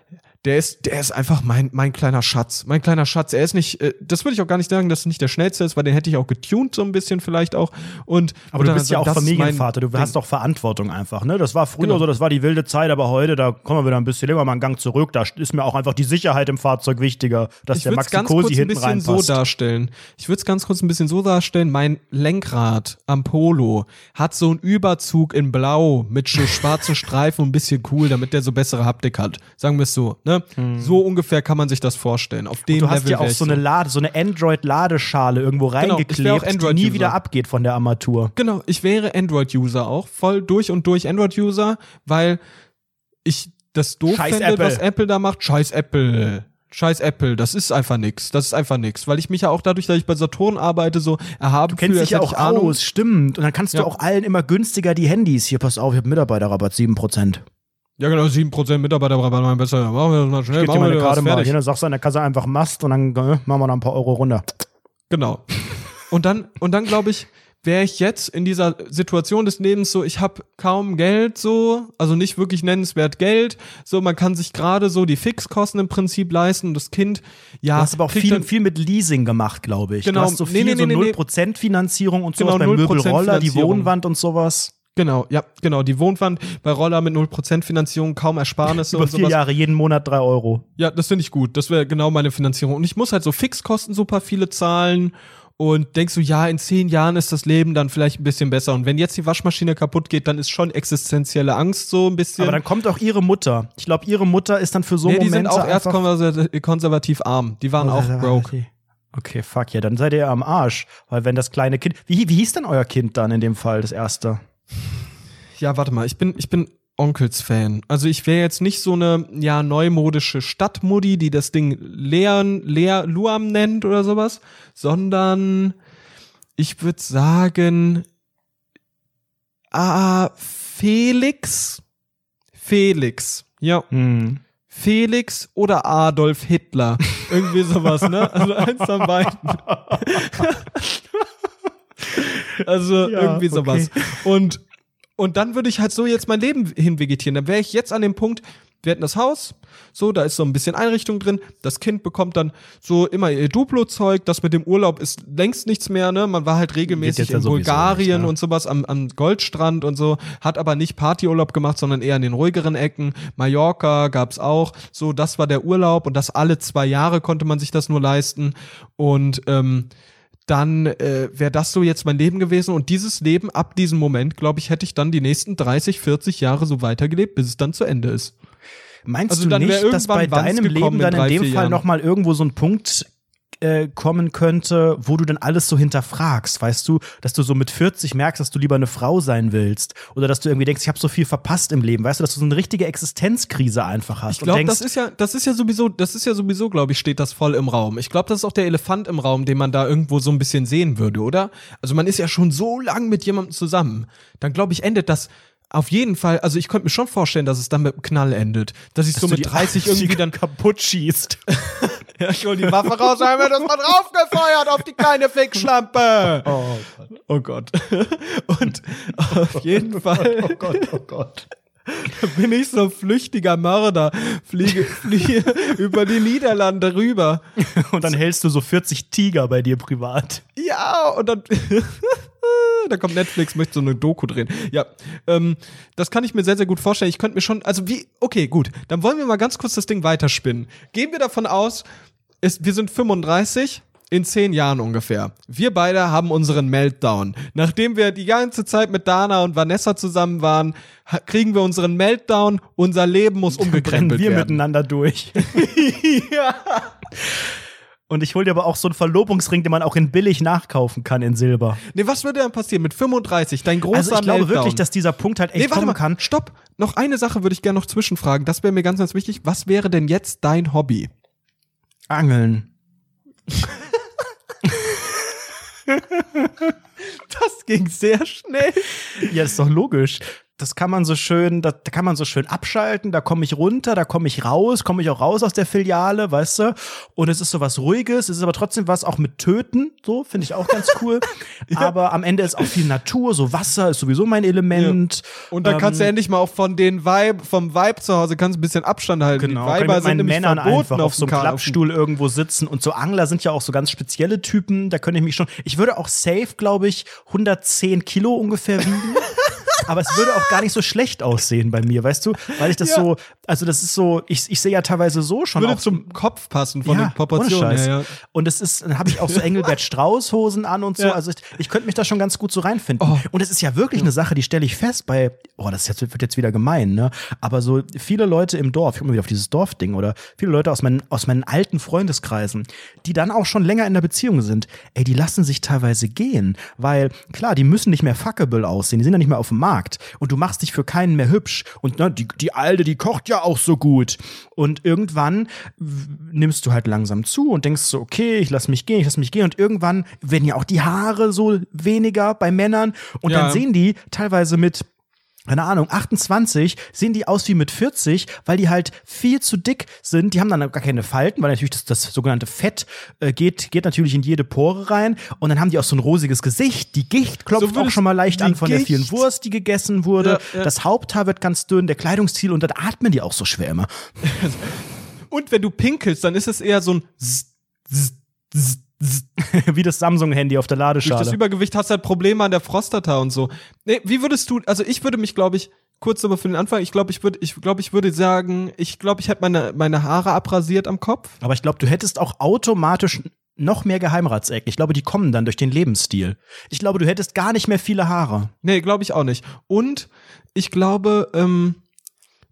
der ist, der ist einfach mein, mein kleiner Schatz. Mein kleiner Schatz. Er ist nicht, äh, das würde ich auch gar nicht sagen, dass er nicht der schnellste ist, weil den hätte ich auch getuned so ein bisschen vielleicht auch. Und, Aber du bist ja so, auch Familienvater, du hast doch Verantwortung einfach, ne? Das war früher Genau. so, das war die wilde Zeit, aber heute, da kommen wir wieder ein bisschen länger mal einen Gang zurück. Da ist mir auch einfach die Sicherheit im Fahrzeug wichtiger, dass ich der würde es Maxi ganz Cosi kurz ein hinten bisschen so reinpasst. darstellen. Ich würde es ganz kurz ein bisschen so darstellen. Mein Lenkrad am Polo hat so einen Überzug in Blau mit so schwarzen Streifen und ein bisschen cool, damit der so bessere Haptik hat. Sagen wir es so. Ne? So ungefähr kann man sich das vorstellen. Auf dem Hm. du hast Level ja auch so eine Lade, so eine Android-Ladeschale irgendwo auch reingeklebt, die nie wieder abgeht von der Armatur. Genau, ich wäre Android-User auch, voll durch und durch Android-User, weil ich das doof Scheiß fände, Apple. was Apple da macht. Scheiß Apple. Scheiß Apple, das ist einfach nix. Das ist einfach nix. Weil ich mich ja auch dadurch, dass ich bei Saturn arbeite, so erhaben Du kennst fühle, dich ja auch aus, stimmt. Und dann kannst Ja. du auch allen immer günstiger die Handys. Hier, pass auf, ich habe Mitarbeiterrabatt, 7%. Ja, genau, 7% Mitarbeiterrabatt, mein besser. Machen wir das mal schnell, Gib dir machen wir meine das Karte mal. Hier, dann sagst du an der Kasse einfach Mast und dann äh, machen wir da ein paar Euro runter. Genau. Und dann, und dann glaube ich, wäre ich jetzt in dieser Situation des Lebens so, ich habe kaum Geld so, also nicht wirklich nennenswert Geld, so man kann sich gerade so die Fixkosten im Prinzip leisten und das Kind, ja, Du hast aber auch viel, viel mit Leasing gemacht, glaube ich. Genau. Du hast so Nee, viel nee, so nee, nee, 0% Finanzierung und Genau, sowas beim 0% Möbelroller, die. Wohnwand und sowas. Genau, ja, genau, die Wohnwand bei Roller mit 0% Finanzierung, kaum Ersparnisse Über und vier sowas. Jahre, jeden Monat drei Euro. Ja, das finde ich gut. Das wäre genau meine Finanzierung. Und ich muss halt so Fixkosten super viele zahlen und denkst du, ja, in zehn Jahren ist das Leben dann vielleicht ein bisschen besser. Und wenn jetzt die Waschmaschine kaputt geht, dann ist schon existenzielle Angst so ein bisschen. Aber dann kommt auch ihre Mutter. Ich glaube, ihre Mutter ist dann für so nee, die Momente sind auch erst konservativ, arm. Die waren auch broke. Okay, fuck, ja, dann seid ihr am Arsch. Weil wenn das kleine Kind. Wie, wie hieß denn euer Kind dann in dem Fall, das erste? Ja, warte mal, ich bin, ich bin Onkels-Fan. Also ich wäre jetzt nicht so eine ja neumodische Stadtmuddi, die das Ding Leon, Lea Luam nennt oder sowas, sondern ich würde sagen, ah, Felix. Felix. Ja, Hm. Felix oder Adolf Hitler. Irgendwie sowas, ne? Also eins von beiden. also Ja, irgendwie sowas. okay. Und, und dann würde ich halt so jetzt mein Leben hinvegetieren. Dann wäre ich jetzt an dem Punkt, wir hätten das Haus, so, da ist so ein bisschen Einrichtung drin. Das Kind bekommt dann so immer ihr Duplo-Zeug. Das mit dem Urlaub ist längst nichts mehr, ne? Man war halt regelmäßig ja in Bulgarien nicht, ne? und sowas am, am Goldstrand und so, hat aber nicht Partyurlaub gemacht, sondern eher in den ruhigeren Ecken. Mallorca gab's auch. So, das war der Urlaub und das alle zwei Jahre konnte man sich das nur leisten. Und ähm, dann äh, wäre das so jetzt mein Leben gewesen. Und dieses Leben, ab diesem Moment, glaube ich, hätte ich dann die nächsten 30, 40 Jahre so weitergelebt, bis es dann zu Ende ist. Meinst Also du nicht, dass bei deinem Leben dann in in, dem Fall nochmal irgendwo so ein Punkt äh, kommen könnte, wo du dann alles so hinterfragst, weißt du, dass du so mit 40 merkst, dass du lieber eine Frau sein willst oder dass du irgendwie denkst, ich habe so viel verpasst im Leben, weißt du, dass du so eine richtige Existenzkrise einfach hast Ich glaube, das ist ja, das ist ja sowieso, das ist ja sowieso, glaube ich, steht das voll im Raum. Ich glaube, das ist auch der Elefant im Raum, den man da irgendwo so ein bisschen sehen würde, oder? Also man ist ja schon so lang mit jemandem zusammen. Dann glaube ich, endet das auf jeden Fall. Also ich könnte mir schon vorstellen, dass es dann mit einem Knall endet, dass ich dass so mit die 30 irgendwie dann kaputt schießt. Ja, ich hol die Waffe raus, haben wir das mal draufgefeuert auf die kleine Fickschlampe. Oh Oh Gott. Und auf jeden Fall Oh Gott, oh Gott. bin ich so ein flüchtiger Mörder, fliege, fliege über die Niederlande rüber. Und dann hältst du so 40 Tiger bei dir privat. Ja, und dann, da kommt Netflix, möchte so eine Doku drehen. Ja, ähm, das kann ich mir sehr, sehr gut vorstellen. Ich könnte mir schon, also wie, okay, gut, dann wollen wir mal ganz kurz das Ding weiterspinnen. Gehen wir davon aus, es, wir sind 35, in zehn Jahren ungefähr. Wir beide haben unseren Meltdown. Nachdem wir die ganze Zeit mit Dana und Vanessa zusammen waren, kriegen wir unseren Meltdown. Unser Leben muss umgekrempelt wir werden. miteinander durch. ja. Und ich hol dir aber auch so einen Verlobungsring, den man auch in billig nachkaufen kann in Silber. Nee, was würde dann passieren mit 35? Dein großer Also ich glaube Meltdown. wirklich, dass dieser Punkt halt echt Nee, warte kommen mal, kann. stopp. Noch eine Sache würde ich gerne noch zwischenfragen. Das wäre mir ganz, ganz wichtig. Was wäre denn jetzt dein Hobby? Angeln. Das ging sehr schnell. Ja, ist doch logisch. Das kann man so schön, da, da kann man so schön abschalten, da komme ich runter, da komme ich raus, komme ich auch raus aus der Filiale, weißt du? Und es ist so was Ruhiges, es ist aber trotzdem was auch mit Töten, so, finde ich auch ganz cool. Aber am Ende ist auch viel Natur, so Wasser ist sowieso mein Element. Und dann Ähm, kannst du endlich mal auch von den Vibe, vom Vibe zu Hause kannst ein bisschen Abstand halten. Genau, die Weiber sind nämlich Männern verboten einfach auf so einem Klappstuhl irgendwo sitzen und so Angler sind ja auch so ganz spezielle Typen, da könnte ich mich schon, ich würde auch safe, glaube ich, 110 Kilo ungefähr wiegen. Aber es würde auch gar nicht so schlecht aussehen bei mir, weißt du? Weil ich das Ja. so, also das ist so, ich, ich sehe ja teilweise so schon Würde auch zum Kopf passen von den ohne Proportionen. Ja. Und es ist, dann habe ich auch so Engelbert Strauß Hosen an und so. Ja. Also ich, ich könnte mich da schon ganz gut so reinfinden. Oh. Und es ist ja wirklich eine Sache, die stelle ich fest bei, oh, das jetzt, wird jetzt wieder gemein, ne? Aber so viele Leute im Dorf, ich komme wieder auf dieses Dorfding oder viele Leute aus meinen, aus meinen alten Freundeskreisen, die dann auch schon länger in der Beziehung sind, ey, die lassen sich teilweise gehen, weil klar, die müssen nicht mehr fuckable aussehen, die sind ja nicht mehr auf dem Markt und du machst dich für keinen mehr hübsch. Und ne, die, die Alte, die kocht ja auch so gut. Und irgendwann nimmst du halt langsam zu und denkst so, okay, ich lass mich gehen, ich lass mich gehen. Und irgendwann werden ja auch die Haare so weniger bei Männern. Und Ja. dann sehen die teilweise mit keine Ahnung, 28 sehen die aus wie mit 40, weil die halt viel zu dick sind. Die haben dann gar keine Falten, weil natürlich das, das sogenannte Fett äh, geht, geht natürlich in jede Pore rein. Und dann haben die auch so ein rosiges Gesicht. Die Gicht klopft So auch schon mal leicht an von der vielen Gicht? Wurst, die gegessen wurde. Ja, ja. Das Haupthaar wird ganz dünn, der Kleidungsstil und dann atmen die auch so schwer immer. Und wenn du pinkelst, dann ist es eher so ein Zzz, Zzz, Zzz. wie das Samsung-Handy auf der Durch das Ladeschale. Übergewicht hast du halt Probleme an der Prostata und so. Nee, wie würdest du, also ich würde mich, glaube ich, kurz aber für den Anfang, ich glaube, ich würde, ich glaube, ich würde sagen, ich glaube, ich hätte meine, meine Haare abrasiert am Kopf. Aber ich glaube, du hättest auch automatisch noch mehr Geheimratsecken. Ich glaube, die kommen dann durch den Lebensstil. Ich glaube, du hättest gar nicht mehr viele Haare. Nee, glaube ich auch nicht. Und ich glaube, ähm,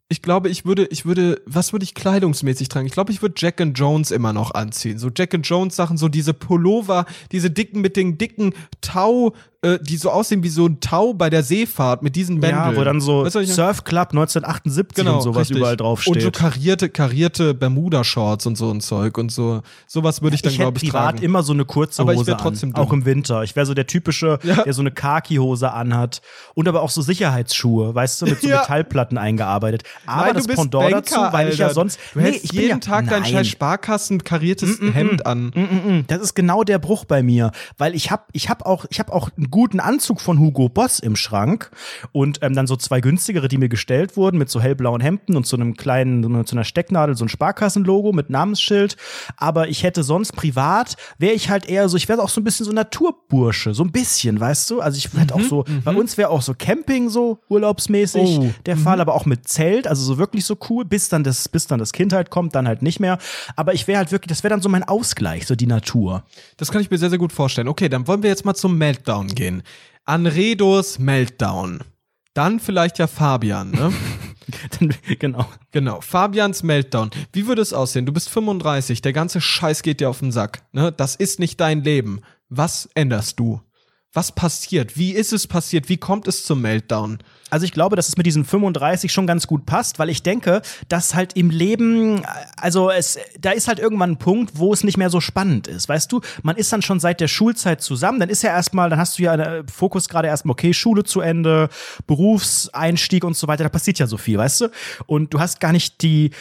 ich glaube, ich würde, ich würde, was würde ich kleidungsmäßig tragen? Ich glaube, ich würde Jack and Jones immer noch anziehen. So Jack and Jones Sachen, so diese Pullover, diese dicken mit den dicken Tau, äh, die so aussehen wie so ein Tau bei der Seefahrt mit diesen Bändeln. Ja, wo dann so Weißt du, ich- Surf Club 1978 und sowas richtig. überall draufsteht. Und so karierte, karierte Bermuda-Shorts und so ein Zeug und so. Sowas würde ich dann, ich glaube ich, privat tragen. immer so eine kurze Aber ich Hose an, auch im Winter. Ich wäre so der typische, Ja. der so eine Khaki-Hose anhat und aber auch so Sicherheitsschuhe, weißt du, mit so Ja. Metallplatten eingearbeitet. Aber Nein, das Pendant Banker, dazu, weil ich ja Alter. sonst Du hältst ich jeden ja, Tag dein scheiß Sparkassen kariertes Hemd an. Mm, mm, Das ist genau der Bruch bei mir, weil ich habe ich hab auch ich habe auch einen guten Anzug von Hugo Boss im Schrank und ähm, dann so zwei günstigere, die mir gestellt wurden mit so hellblauen Hemden und so einem kleinen so einer- Stecknadel, so ein Sparkassenlogo mit Namensschild, aber ich hätte sonst privat wäre ich halt eher so, ich wäre auch so ein bisschen so Naturbursche, so ein bisschen, weißt du? Also ich hätte auch so bei uns wäre auch so Camping so urlaubsmäßig Oh, der Fall, aber auch mit Zelt, also so wirklich so cool, bis dann das bis dann das Kind halt kommt, dann halt nicht mehr, aber ich wäre halt wirklich, das wäre dann so mein Ausgleich, so die Natur. Das kann ich mir sehr, sehr gut vorstellen. Okay, dann wollen wir jetzt mal zum Meltdown gehen. Anredos Meltdown. Dann vielleicht ja Fabian, ne? Genau. genau, Fabians Meltdown. Wie würde es aussehen? Du bist 35, der ganze Scheiß geht dir auf den Sack. Ne? Das ist nicht dein Leben. Was änderst du? Was passiert? Wie ist es passiert? Wie kommt es zum Meltdown? Also ich glaube, dass es mit diesen 35 schon ganz gut passt, weil ich denke, dass halt im Leben, also es, da ist halt irgendwann ein Punkt, wo es nicht mehr so spannend ist. Weißt du, man ist dann schon seit der Schulzeit zusammen, dann ist ja erstmal, dann hast du ja einen Fokus gerade erstmal, okay, Schule zu Ende, Berufseinstieg und so weiter, da passiert ja so viel, weißt du? Und du hast gar nicht die,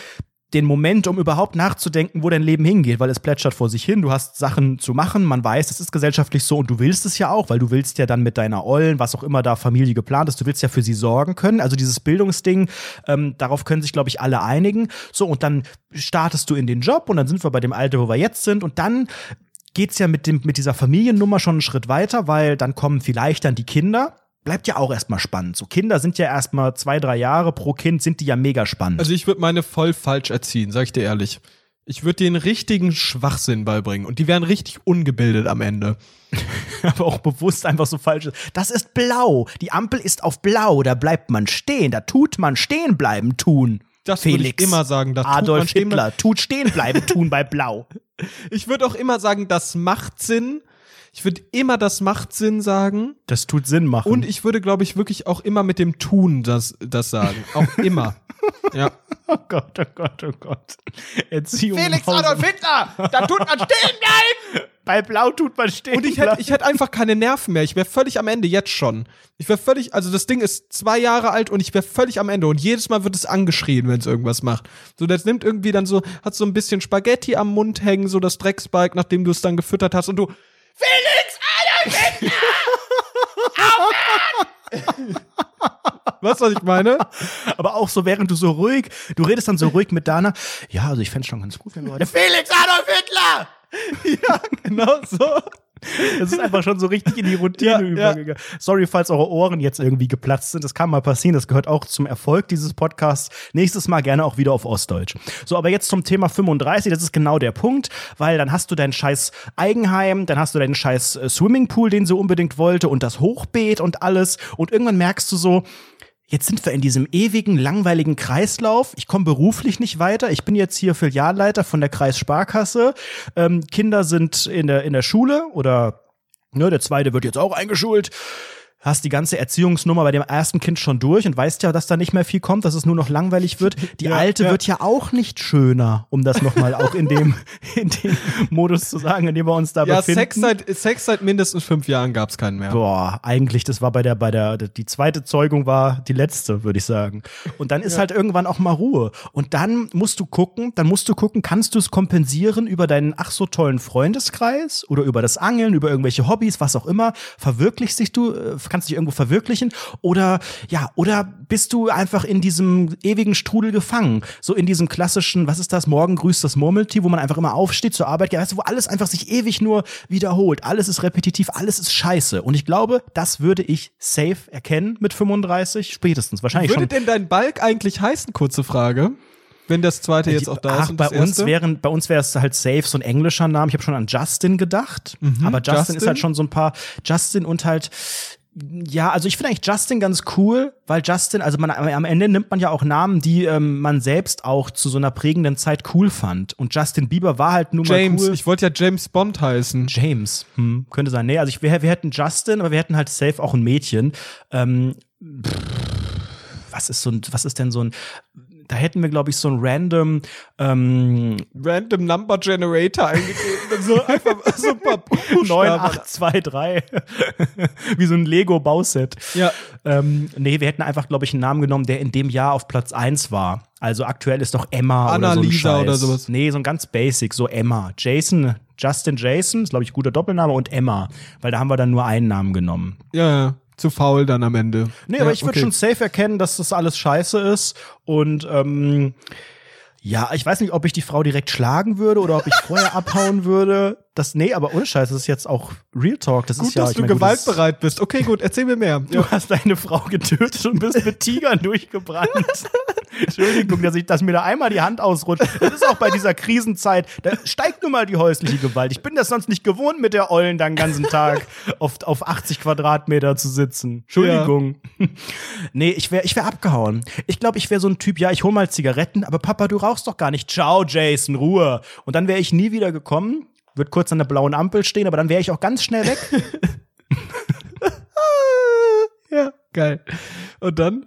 den Moment, um überhaupt nachzudenken, wo dein Leben hingeht, weil es plätschert vor sich hin. Du hast Sachen zu machen, man weiß, es ist gesellschaftlich so und du willst es ja auch, weil du willst ja dann mit deiner Ollen, was auch immer da Familie geplant ist, du willst ja für sie sorgen können. Also dieses Bildungsding, ähm, darauf können sich, glaube ich, alle einigen. So, und dann startest du in den Job und dann sind wir bei dem Alter, wo wir jetzt sind und dann geht's ja mit, dem, mit dieser Familiennummer schon einen Schritt weiter, weil dann kommen vielleicht dann die Kinder bleibt ja auch erstmal spannend. So Kinder sind ja erstmal zwei, drei Jahre pro Kind, sind die ja mega spannend. Also ich würde meine voll falsch erziehen, sag ich dir ehrlich. Ich würde den richtigen Schwachsinn beibringen und die wären richtig ungebildet am Ende. Aber auch bewusst einfach so falsch. Das ist blau. Die Ampel ist auf blau. Da bleibt man stehen. Da tut man stehen bleiben tun. Das würde ich immer sagen. Das Adolf tut man stehen Hitler tut stehen bleiben tun bei blau. Ich würde auch immer sagen, das macht Sinn. Ich würde immer das macht Sinn sagen. Das tut Sinn machen. Und ich würde, glaube ich, wirklich auch immer mit dem Tun das, das sagen. Auch immer. ja. Oh Gott, oh Gott, oh Gott. Erziehung. Felix Adolf Hitler! Da tut man stehen bleiben! Bei Blau tut man stehen Und ich hätte ich hätt einfach keine Nerven mehr. Ich wäre völlig am Ende, jetzt schon. Ich wäre völlig, also das Ding ist zwei Jahre alt und ich wäre völlig am Ende. Und jedes Mal wird es angeschrien, wenn es irgendwas macht. So, das nimmt irgendwie dann so, hat so ein bisschen Spaghetti am Mund hängen, so das Drecksbike, nachdem du es dann gefüttert hast und du, Felix Adolf Hitler! Aufhören! Weißt du, was ich meine? Aber auch so, während du so ruhig, du redest dann so ruhig mit Dana. Ja, also ich fände schon ganz gut, wenn wir heute. Felix Adolf Hitler! ja, genau so. Das ist einfach schon so richtig in die Routine Ja, übergegangen. Sorry, falls eure Ohren jetzt irgendwie geplatzt sind. Das kann mal passieren. Das gehört auch zum Erfolg dieses Podcasts. Nächstes Mal gerne auch wieder auf Ostdeutsch. So, aber jetzt zum Thema 35. Das ist genau der Punkt, weil dann hast du dein scheiß Eigenheim, dann hast du deinen scheiß äh, Swimmingpool, den sie unbedingt wollte und das Hochbeet und alles. Und irgendwann merkst du so, Jetzt sind wir in diesem ewigen, langweiligen Kreislauf. Ich komme beruflich nicht weiter. Ich bin jetzt hier Filialleiter von der Kreissparkasse. Ähm, Kinder sind in der, in der Schule oder ne, der zweite wird jetzt auch eingeschult. Hast die ganze Erziehungsnummer bei dem ersten Kind schon durch und weißt ja, dass da nicht mehr viel kommt, dass es nur noch langweilig wird. Die Ja, alte ja. wird ja auch nicht schöner, um das nochmal auch in dem, in dem Modus zu sagen, in dem wir uns da Ja, befinden. Sex seit, Sex seit mindestens fünf Jahren gab's keinen mehr. Boah, eigentlich, das war bei der, bei der, die zweite Zeugung war die letzte, würde ich sagen. Und dann ist halt irgendwann auch mal Ruhe. Und dann musst du gucken, dann musst du gucken, kannst du es kompensieren über deinen ach so tollen Freundeskreis oder über das Angeln, über irgendwelche Hobbys, was auch immer. Verwirklichst dich du, äh, kannst dich irgendwo verwirklichen oder, ja, oder bist du einfach in diesem ewigen Strudel gefangen? So in diesem klassischen, was ist das? Morgen grüßt das Murmeltier, wo man einfach immer aufsteht zur Arbeit geht, weißt du, wo alles einfach sich ewig nur wiederholt. Alles ist repetitiv, alles ist scheiße. Und ich glaube, das würde ich safe erkennen mit 35, spätestens. Wahrscheinlich Würde schon. denn dein Balk eigentlich heißen, kurze Frage? Wenn das zweite jetzt auch da Ach, ist und bei das uns wären, bei uns wäre es halt safe so ein englischer Name. Ich habe schon an Justin gedacht, aber Justin, ist Justin. halt schon so ein paar Justin und halt ja, also ich finde eigentlich Justin ganz cool, weil Justin, also man am Ende nimmt man ja auch Namen, die ähm, man selbst auch zu so einer prägenden Zeit cool fand. Und Justin Bieber war halt nun James, mal cool. ich wollte ja James Bond heißen. James, hm, könnte sein. Nee, also ich, wir, wir hätten Justin, aber wir hätten halt safe auch ein Mädchen. Ähm, pff, was ist so ein, was ist denn so ein, da hätten wir, glaube ich, so ein random, ähm, Random Number Generator eingegeben so einfach so ein paar Buchstaben. 9823. Wie so ein Lego-Bauset. Ja. Ähm, nee, wir hätten einfach, glaube ich, einen Namen genommen, der in dem Jahr auf Platz 1 war. Also aktuell ist doch Emma oder so ein Annalisa Scheiß. oder sowas. Nee, so ein ganz basic, so Emma. Jason, Justin Jason, ist, glaube ich, guter Doppelname und Emma. Weil da haben wir dann nur einen Namen genommen. Ja, ja. Zu faul dann am Ende. Nee, ja, aber ich würde okay. schon safe erkennen, dass das alles scheiße ist. Und ähm, ja, ich weiß nicht, ob ich die Frau direkt schlagen würde oder ob ich vorher abhauen würde. Das, nee, aber ohne Scheiß, das ist jetzt auch Real Talk. Das Gut, ist ja, dass ich du mein, das- gewaltbereit bist. Okay, gut, erzähl mir mehr. Du hast deine Frau getötet und bist mit Tigern durchgebrannt. Entschuldigung, dass, ich, dass mir da einmal die Hand ausrutscht. Das ist auch bei dieser Krisenzeit. Da steigt nun mal die häusliche Gewalt. Ich bin das sonst nicht gewohnt, mit der Ollen dann den ganzen Tag auf, auf 80 Quadratmeter zu sitzen. Entschuldigung. Nee, ich wäre ich wär abgehauen. Ich glaube, ich wäre so ein Typ, ja, ich hol mal Zigaretten, aber Papa, du rauchst doch gar nicht. Ciao, Jason, Ruhe. Und dann wäre ich nie wieder gekommen, wird kurz an der blauen Ampel stehen, aber dann wäre ich auch ganz schnell weg. Ja, geil. Und dann?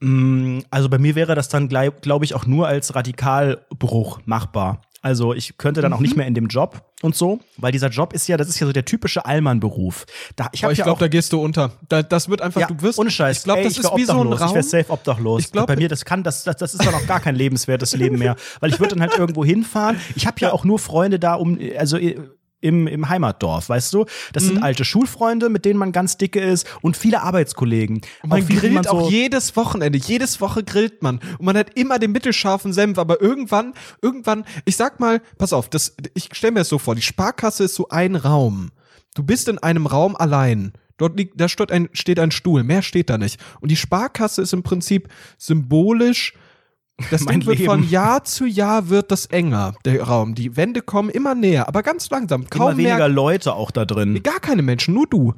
Mm, Also bei mir wäre das dann, glaube ich, auch nur als Radikalbruch machbar. Also ich könnte dann auch Mhm. nicht mehr in dem Job und so, weil dieser Job ist ja, das ist ja so der typische Allmann-Beruf. Da, ich habe ich ja glaube, auch da gehst du unter. Da, das wird einfach, ja, du wirst. ohne Scheiß. Ich glaube, das wär ist wie so ein obdachlos. Ich Raum. wäre safe obdachlos. Ich glaub- Bei mir, das kann, das, das, das ist dann auch gar kein lebenswertes Leben mehr. Weil ich würde dann halt irgendwo hinfahren. Ich habe ja auch nur Freunde da um, also im, im Heimatdorf, weißt du? Das Mhm. sind alte Schulfreunde, mit denen man ganz dicke ist und viele Arbeitskollegen. Und man viele, grillt man so- auch jedes Wochenende. Jedes Woche grillt man. Und man hat immer den mittelscharfen Senf. Aber irgendwann, irgendwann, ich sag mal, pass auf, das, ich stell mir das so vor, die Sparkasse ist so ein Raum. Du bist in einem Raum allein. Dort liegt, da steht ein, steht ein Stuhl. Mehr steht da nicht. Und die Sparkasse ist im Prinzip symbolisch das Mein Ding wird Leben. von Jahr zu Jahr wird das enger, der Raum. Die Wände kommen immer näher, aber ganz langsam. Kaum immer weniger mehr, Leute auch da drin. Gar keine Menschen, nur du.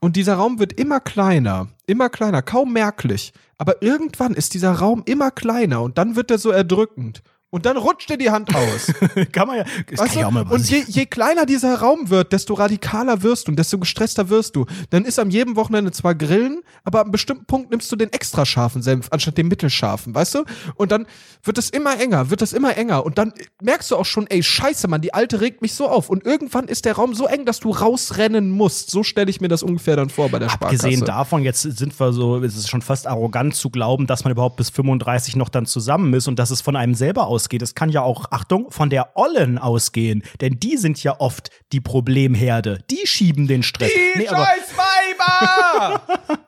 Und dieser Raum wird immer kleiner, immer kleiner, kaum merklich. Aber irgendwann ist dieser Raum immer kleiner und dann wird er so erdrückend. Und dann rutscht dir die Hand aus. kann man ja. Das Weißt kann auch mal? Und je, je kleiner dieser Raum wird, desto radikaler wirst du und desto gestresster wirst du. Dann ist am jedem Wochenende zwar Grillen, aber einem bestimmten Punkt nimmst du den extra scharfen Senf anstatt den mittelscharfen, weißt du? Und dann wird es immer enger, wird das immer enger. Und dann merkst du auch schon, ey, scheiße, Mann, die Alte regt mich so auf. Und irgendwann ist der Raum so eng, dass du rausrennen musst. So stelle ich mir das ungefähr dann vor bei der Sparkasse. Abgesehen davon, jetzt sind wir so, es ist schon fast arrogant zu glauben, dass man überhaupt bis 35 noch dann zusammen ist und dass es von einem selber ausgeht. Es kann ja auch, Achtung, von der Ollen ausgehen. Denn die sind ja oft die Problemherde. Die schieben den Stress. Nee, aber- Weiber!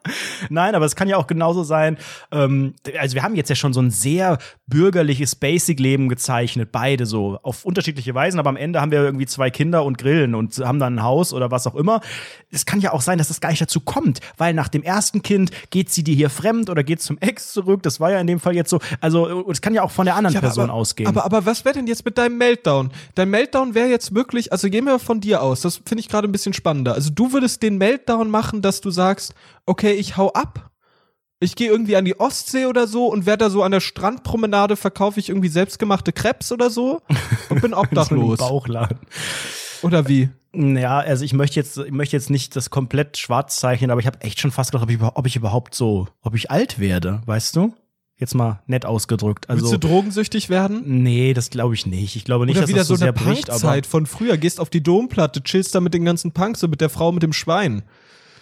Nein, aber es kann ja auch genauso sein. Ähm, also wir haben jetzt ja schon so ein sehr bürgerliches Basic-Leben gezeichnet, beide so auf unterschiedliche Weisen. Aber am Ende haben wir irgendwie zwei Kinder und grillen und haben dann ein Haus oder was auch immer. Es kann ja auch sein, dass es gar nicht dazu kommt, weil nach dem ersten Kind geht sie dir hier fremd oder geht zum Ex zurück. Das war ja in dem Fall jetzt so. Also es kann ja auch von der anderen Ja, Person aber, ausgehen. Aber, aber was wäre denn jetzt mit deinem Meltdown? Dein Meltdown wäre jetzt wirklich, also gehen wir von dir aus, das finde ich gerade ein bisschen spannender. Also du würdest den Meltdown machen, dass du sagst, okay, ich hau ab. Ich gehe irgendwie an die Ostsee oder so und werde da so an der Strandpromenade verkaufe ich irgendwie selbstgemachte Krebs oder so und bin so obdachlos. Bauchladen. oder wie? Ja, also ich möchte jetzt, ich möchte jetzt nicht das komplett schwarz zeichnen, aber ich habe echt schon fast gedacht, ob ich, ob ich überhaupt so, ob ich alt werde, weißt du? Jetzt mal nett ausgedrückt. Also, Willst du drogensüchtig werden? nee, das glaube ich nicht. Ich glaube nicht, Oder dass wieder das so, so eine sehr bricht, aber Punkzeit von früher. Gehst auf die Domplatte, chillst da mit den ganzen Punks, so mit der Frau mit dem Schwein.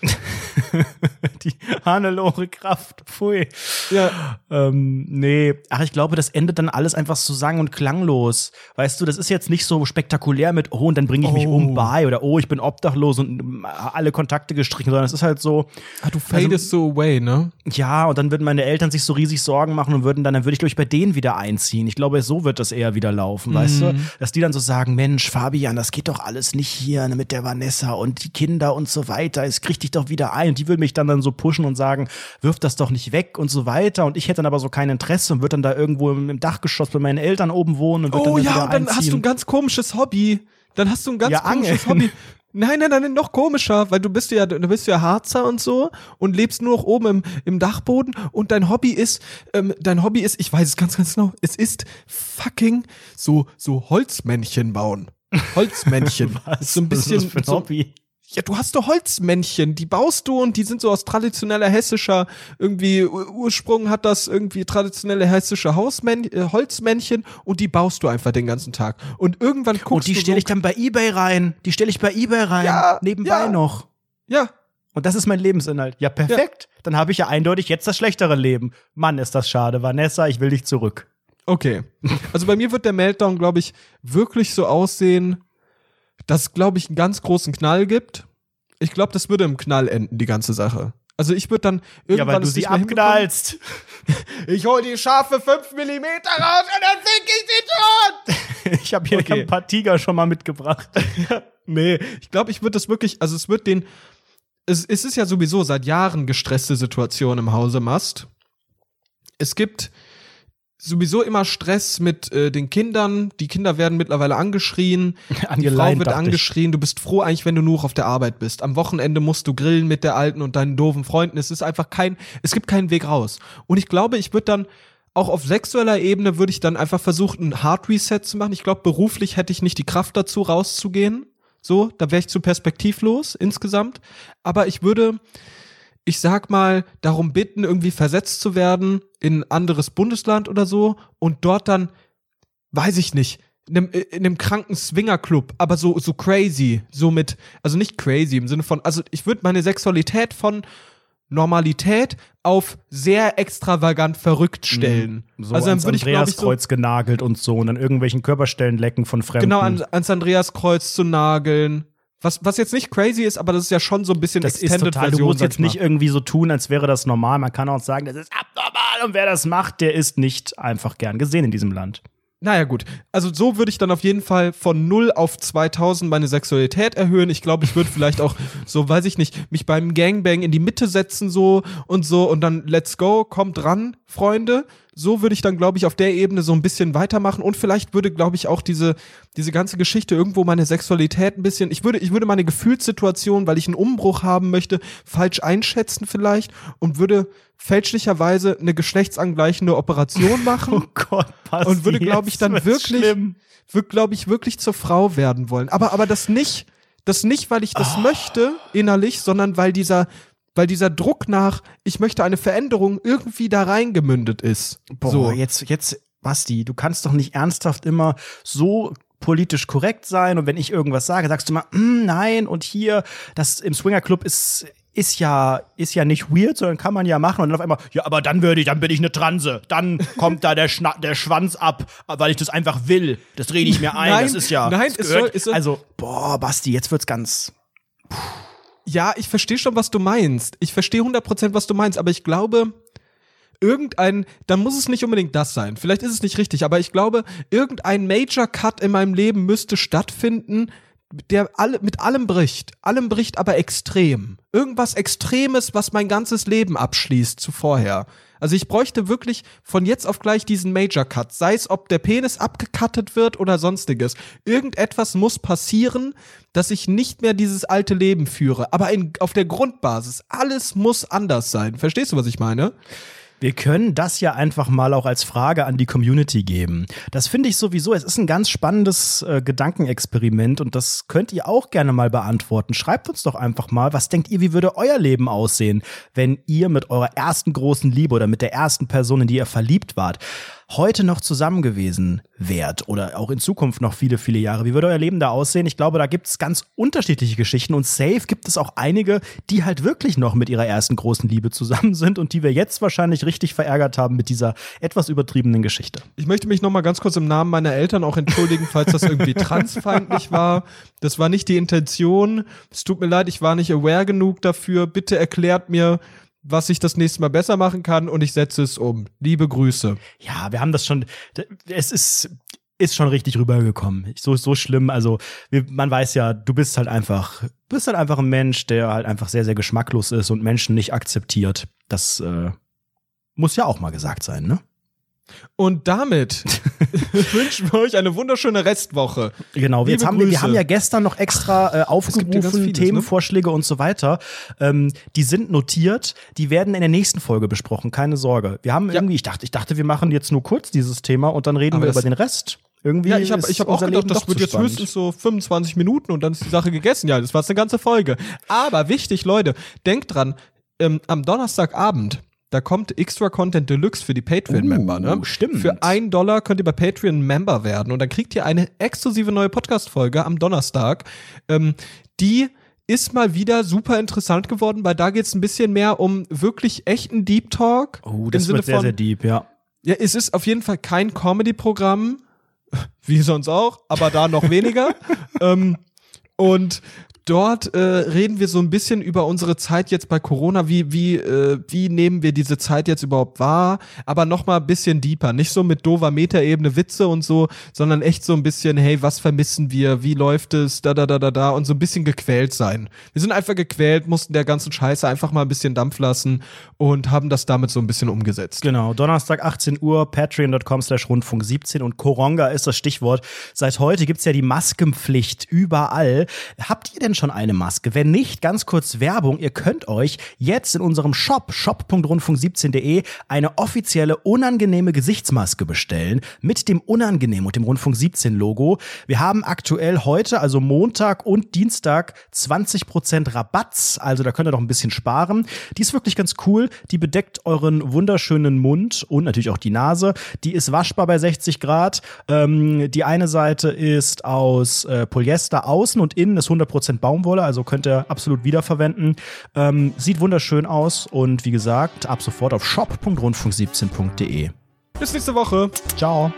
die Hannelore Kraft, pfui. Ja, Ähm, nee, ach, ich glaube, das endet dann alles einfach so sang- und klanglos. Weißt du, das ist jetzt nicht so spektakulär mit, oh, und dann bringe ich mich Oh. um, bye, oder oh, ich bin obdachlos und ähm, alle Kontakte gestrichen, sondern es ist halt so, ah, du fadest so away, ne? Ja, und dann würden meine Eltern sich so riesig Sorgen machen und würden dann, dann würde ich, glaube ich, bei denen wieder einziehen. Ich glaube, so wird das eher wieder laufen, weißt du? Dass die dann so sagen, Mensch, Fabian, das geht doch alles nicht hier ne, mit der Vanessa und die Kinder und so weiter. Es kriegt dich doch wieder ein. Und die würden mich dann dann so pushen und sagen, wirf das doch nicht weg und so weiter. Und ich hätte dann aber so kein Interesse und würde dann da irgendwo im, im Dachgeschoss bei meinen Eltern oben wohnen und würde Oh dann, ja, und dann hast du ein einziehen. ganz komisches Hobby. Dann hast du ein ganz Ja, komisches Angeln. Hobby. Nein, nein, nein, noch komischer, weil du bist ja, du bist ja Harzer und so und lebst nur noch oben im, im Dachboden und dein Hobby ist, ähm, dein Hobby ist, ich weiß es ganz, ganz genau, es ist fucking so, so Holzmännchen bauen. Holzmännchen. Was? So ein Was ist bisschen, das für ein so, Hobby? Ja, du hast doch Holzmännchen, die baust du und die sind so aus traditioneller hessischer, irgendwie Ur- Ursprung hat das irgendwie traditionelle hessische Hausmänn äh, Holzmännchen und die baust du einfach den ganzen Tag. Und irgendwann guckst Und die du stelle ich dann bei Ebay rein. Die stelle ich bei Ebay rein. Ja, nebenbei ja. noch. Ja, Und das ist mein Lebensinhalt. Ja, perfekt. Dann habe ich ja eindeutig jetzt das schlechtere Leben. Mann, ist das schade. Vanessa, ich will dich zurück. okay. Also bei mir wird der Meltdown, glaube ich, wirklich so aussehen, dass es, glaube ich, einen ganz großen Knall gibt. Ich glaube, das würde im Knall enden, die ganze Sache. Also ich würde dann irgendwann ja, weil du sie abknallst. Ich hol die scharfe 5 mm raus und dann fick ich sie tot. Ich habe hier Okay. ein paar Tiger schon mal mitgebracht. Nee, ich glaube, ich würde das wirklich, also es wird den, es, es ist ja sowieso seit Jahren gestresste Situation im Hause Mast. Es gibt sowieso immer Stress mit äh, den Kindern. Die Kinder werden mittlerweile angeschrien. Die Frau wird dachte ich. angeschrien. Du bist froh eigentlich, wenn du nur auf der Arbeit bist. Am Wochenende musst du grillen mit der Alten und deinen doofen Freunden. Es ist einfach kein, es gibt keinen Weg raus. Und ich glaube, ich würde dann auch auf sexueller Ebene würde ich dann einfach versuchen, ein Hard Reset zu machen. Ich glaube, beruflich hätte ich nicht die Kraft dazu, rauszugehen. So, da wäre ich zu perspektivlos insgesamt. Aber ich würde, ich sag mal, darum bitten, irgendwie versetzt zu werden in ein anderes Bundesland oder so und dort dann, weiß ich nicht, in einem, in einem kranken Swingerclub, aber so, so crazy, so mit, also nicht crazy im Sinne von, also ich würde meine Sexualität von Normalität auf sehr extravagant verrückt stellen. So also dann würde ich glaube ich so Andreaskreuz genagelt und so und an irgendwelchen Körperstellen lecken von Fremden. genau an, ans Andreaskreuz zu nageln. Was, was jetzt nicht crazy ist, aber das ist ja schon so ein bisschen das ist Extended total, du Version. musst sag jetzt nicht irgendwie so tun, als wäre das normal. Man kann auch sagen, das ist abnormal und wer das macht, der ist nicht einfach gern gesehen in diesem Land. Naja, gut. Also so würde ich dann auf jeden Fall von 0 auf 2000 meine Sexualität erhöhen. Ich glaube, ich würde vielleicht auch so, weiß ich nicht, mich beim Gangbang in die Mitte setzen so und so und dann let's go, kommt ran, Freunde. So würde ich dann, glaube ich, auf der Ebene so ein bisschen weitermachen und vielleicht würde, glaube ich, auch diese, diese ganze Geschichte irgendwo meine Sexualität ein bisschen, ich würde, ich würde meine Gefühlssituation, weil ich einen Umbruch haben möchte, falsch einschätzen vielleicht und würde fälschlicherweise eine geschlechtsangleichende Operation machen Oh Gott, Basti, und würde, glaube ich, dann wirklich, schlimm. würde, glaube ich, wirklich zur Frau werden wollen. Aber, aber das nicht, das nicht, weil ich das Ah. möchte innerlich, sondern weil dieser, weil dieser Druck nach, ich möchte eine Veränderung irgendwie da reingemündet ist. Boah, so. jetzt, jetzt, Basti, du kannst doch nicht ernsthaft immer so politisch korrekt sein und wenn ich irgendwas sage, sagst du mal, "Mm, nein und hier, das im Swingerclub ist ist ja ist ja nicht weird, sondern kann man ja machen und dann auf einmal, ja, aber dann würde ich, dann bin ich eine Transe, dann kommt da der Schna der Schwanz ab, weil ich das einfach will. Das rede ich mir ein, Nein, das ist ja nein, es soll- es soll- also boah, Basti, jetzt wird's ganz Ja, ich verstehe schon, was du meinst. Ich verstehe 100%, was du meinst, aber ich glaube, irgendein, dann muss es nicht unbedingt das sein. Vielleicht ist es nicht richtig, aber ich glaube, irgendein Major Cut in meinem Leben müsste stattfinden, der alle, mit allem bricht. Allem bricht aber extrem. Irgendwas Extremes, was mein ganzes Leben abschließt zu vorher. Also ich bräuchte wirklich von jetzt auf gleich diesen Major Cut. Sei es, ob der Penis abgekattet wird oder sonstiges. Irgendetwas muss passieren, dass ich nicht mehr dieses alte Leben führe. Aber in, auf der Grundbasis. Alles muss anders sein. Verstehst du, was ich meine? Wir können das ja einfach mal auch als Frage an die Community geben. Das finde ich sowieso, es ist ein ganz spannendes äh, Gedankenexperiment und das könnt ihr auch gerne mal beantworten. Schreibt uns doch einfach mal, was denkt ihr, wie würde euer Leben aussehen, wenn ihr mit eurer ersten großen Liebe oder mit der ersten Person, in die ihr verliebt wart, heute noch zusammen gewesen wärt oder auch in Zukunft noch viele, viele Jahre. Wie würde euer Leben da aussehen? Ich glaube, da gibt es ganz unterschiedliche Geschichten und safe gibt es auch einige, die halt wirklich noch mit ihrer ersten großen Liebe zusammen sind und die wir jetzt wahrscheinlich richtig verärgert haben mit dieser etwas übertriebenen Geschichte. Ich möchte mich noch mal ganz kurz im Namen meiner Eltern auch entschuldigen, falls das irgendwie transfeindlich war. Das war nicht die Intention. Es tut mir leid, ich war nicht aware genug dafür. Bitte erklärt mir, was ich das nächste Mal besser machen kann und ich setze es um. Liebe Grüße. Ja, wir haben das schon, es ist, ist schon richtig rübergekommen. So, so schlimm. Also, wir, man weiß ja, du bist halt einfach, bist halt einfach ein Mensch, der halt einfach sehr, sehr geschmacklos ist und Menschen nicht akzeptiert. Das äh, muss ja auch mal gesagt sein, ne? Und damit wünschen wir euch eine wunderschöne Restwoche. Genau, wir, jetzt Liebe haben wir, wir haben ja gestern noch extra äh, ja aufgerufen, vieles, ne? Themenvorschläge und so weiter. Ähm, die sind notiert, die werden in der nächsten Folge besprochen, keine Sorge. Wir haben irgendwie, ich dachte, ich dachte, wir machen jetzt nur kurz dieses Thema und dann reden Aber wir über den Rest. Irgendwie Ja, ich habe hab auch gedacht, das wird jetzt spannend. höchstens so 25 Minuten und dann ist die Sache gegessen. Ja, das war eine ganze Folge. Aber wichtig, Leute, denkt dran, ähm, am Donnerstagabend, da kommt Extra Content Deluxe für die Patreon-Member. Uh, ne? stimmt. Für ein Dollar könnt ihr bei Patreon Member werden und dann kriegt ihr eine exklusive neue Podcast-Folge am Donnerstag. Ähm, die ist mal wieder super interessant geworden, weil da geht es ein bisschen mehr um wirklich echten Deep Talk. Oh, das wird sehr, von- sehr deep, ja. ja, es ist auf jeden Fall kein Comedy-Programm, wie sonst auch, aber da noch weniger. ähm, und dort äh, reden wir so ein bisschen über unsere Zeit jetzt bei Corona. Wie, wie, äh, wie nehmen wir diese Zeit jetzt überhaupt wahr? Aber noch mal ein bisschen deeper. Nicht so mit dover Metaebene Witze und so, sondern echt so ein bisschen, hey, was vermissen wir? Wie läuft es? Da, da, da, da, da. Und so ein bisschen gequält sein. Wir sind einfach gequält, mussten der ganzen Scheiße einfach mal ein bisschen Dampf lassen und haben das damit so ein bisschen umgesetzt. Genau, Donnerstag 18 Uhr, patreon.com slash rundfunk 17 und Koronga ist das Stichwort. Seit heute gibt's ja die Maskenpflicht überall. Habt ihr denn denn schon eine Maske? Wenn nicht, ganz kurz Werbung. Ihr könnt euch jetzt in unserem Shop, shop.rundfunk17.de, eine offizielle unangenehme Gesichtsmaske bestellen mit dem unangenehm und dem Rundfunk 17 Logo. Wir haben aktuell heute, also Montag und Dienstag, 20% Rabatz. Also da könnt ihr doch ein bisschen sparen. Die ist wirklich ganz cool. Die bedeckt euren wunderschönen Mund und natürlich auch die Nase. Die ist waschbar bei 60 Grad. Ähm, die eine Seite ist aus äh, Polyester außen und innen ist 100% Baumwolle, also könnt ihr absolut wiederverwenden. Ähm, sieht wunderschön aus und wie gesagt, ab sofort auf shop.rundfunk17.de. Bis nächste Woche. Ciao.